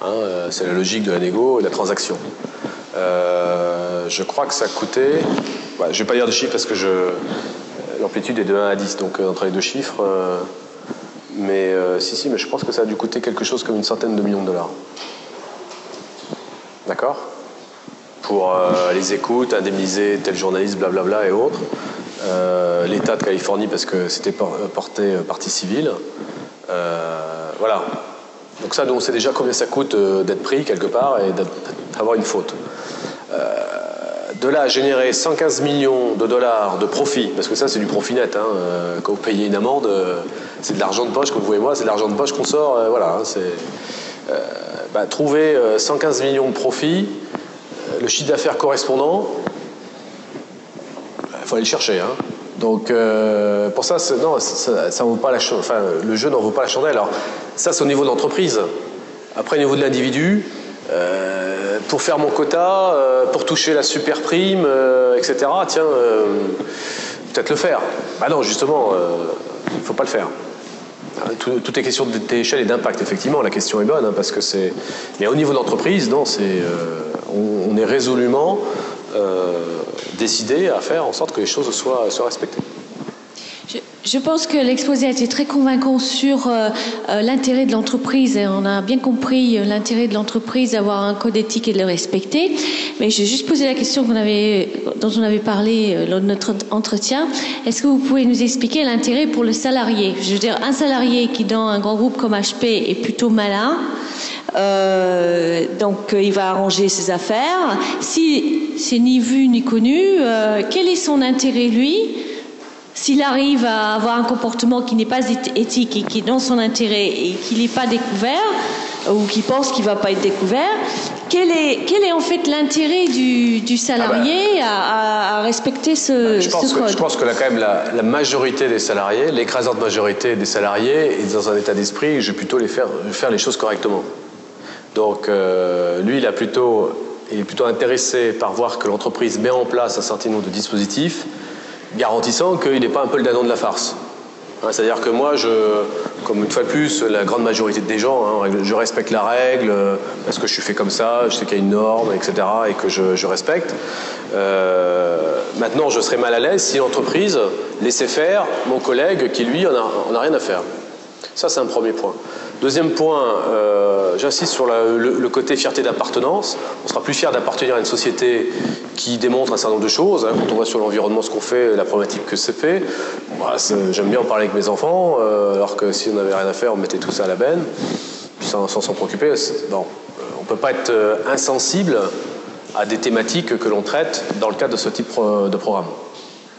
Speaker 1: Hein, c'est la logique de la négo et de la transaction. je crois que ça coûtait. je ne vais pas dire de chiffres parce que je... l'amplitude est de 1 à 10, donc entre les deux chiffres. mais si, si, mais je pense que ça a dû coûter quelque chose comme une centaine de millions de dollars. D'accord? Pour euh, les écoutes, indemniser tel journaliste, blablabla et autres. Euh, L'État de Californie parce que c'était porté euh, partie civile. voilà. Donc ça, on sait déjà combien ça coûte d'être pris quelque part et d'avoir une faute. de là à générer 115 millions de dollars de profit, parce que ça c'est du profit net, hein, quand vous payez une amende, c'est de l'argent de poche, comme vous voyez moi, c'est de l'argent de poche qu'on sort, voilà. Hein, bah, trouver 115 millions de profit, le chiffre d'affaires correspondant, il faut aller le chercher. Hein. Donc, euh, pour ça, non, ça, vaut pas la enfin, le jeu n'en vaut pas la chandelle. Alors, ça, c'est au niveau de l'entreprise. Après, au niveau de l'individu, euh, pour faire mon quota, euh, pour toucher la super prime, etc., tiens, peut-être le faire. Ah non, justement, il ne faut pas le faire. Tout, est question d'échelle et d'impact, effectivement, la question est bonne, hein, parce que c'est. Mais au niveau de l'entreprise, non, c'est on, est résolument euh, décidé à faire en sorte que les choses soient, respectées.
Speaker 2: Je, pense que l'exposé a été très convaincant sur euh, euh, l'intérêt de l'entreprise. On a bien compris l'intérêt de l'entreprise d'avoir un code éthique et de le respecter. Mais j'ai juste posé la question qu'on avait, dont on avait parlé lors de notre entretien. Est-ce que vous pouvez nous expliquer l'intérêt pour le salarié? Je veux dire, un salarié qui dans un grand groupe comme HP est plutôt malin, euh, donc euh, il va arranger ses affaires. Si c'est ni vu ni connu, euh, quel est son intérêt lui S'il arrive à avoir un comportement qui n'est pas éthique et qui est dans son intérêt et qu'il n'est pas découvert, ou qui pense qu'il ne va pas être découvert, quel est, quel est en fait l'intérêt du, salarié ah bah. à, respecter ce,
Speaker 1: je pense
Speaker 2: code?
Speaker 1: que, Je pense que là, quand même, la, majorité des salariés, l'écrasante majorité des salariés, est dans un état d'esprit, je vais plutôt les faire, faire les choses correctement. Donc euh, lui, il, a plutôt, il est plutôt intéressé par voir que l'entreprise met en place un certain nombre de dispositifs garantissant qu'il n'est pas un peu le dadon de la farce. Hein, c'est-à-dire que moi, je, comme une fois de plus, la grande majorité des gens, hein, je respecte la règle parce que je suis fait comme ça, je sais qu'il y a une norme, etc., et que je, respecte. Euh, maintenant, je serais mal à l'aise si l'entreprise laissait faire mon collègue qui, lui, en a rien à faire. Ça, c'est un premier point. Deuxième point, euh, j'insiste sur le, côté fierté d'appartenance. On sera plus fier d'appartenir à une société qui démontre un certain nombre de choses. Hein. quand on voit sur l'environnement ce qu'on fait, la problématique que c'est fait, bah, j'aime bien en parler avec mes enfants, euh, alors que si on n'avait rien à faire, on mettait tout ça à la benne, sans s'en préoccuper. Euh, on ne peut pas être insensible à des thématiques que l'on traite dans le cadre de ce type de programme.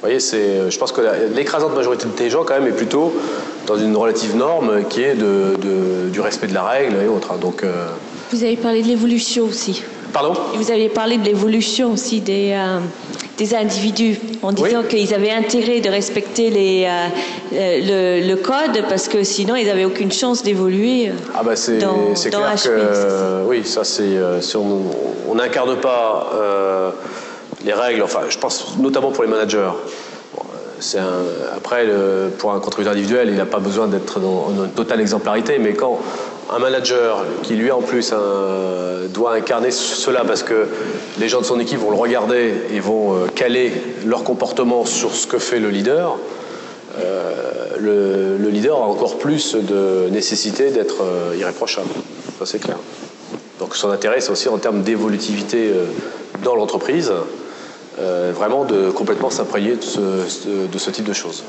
Speaker 1: Voyez, je pense que l'écrasante majorité des gens, quand même, est plutôt dans une relative norme qui est de, du respect de la règle et autres. Hein. Donc, euh,
Speaker 2: Vous avez parlé de l'évolution aussi.
Speaker 1: Pardon?
Speaker 2: Vous avez parlé de l'évolution aussi des, euh, des individus en disant qu'ils avaient intérêt de respecter les, euh, le, code parce que sinon ils n'avaient aucune chance d'évoluer
Speaker 1: ah bah c'est, c'est clair que, oui, ça c'est si on n'incarne pas les règles, enfin je pense notamment pour les managers, après, pour un contributeur individuel, il n'a pas besoin d'être dans une totale exemplarité, mais quand un manager qui lui en plus doit incarner cela parce que les gens de son équipe vont le regarder et vont euh, caler leur comportement sur ce que fait le leader, euh, le, leader a encore plus de nécessité d'être euh, irréprochable. Ça c'est clair. Donc son intérêt c'est aussi en termes d'évolutivité dans l'entreprise, vraiment de complètement s'imprégner de ce type de choses.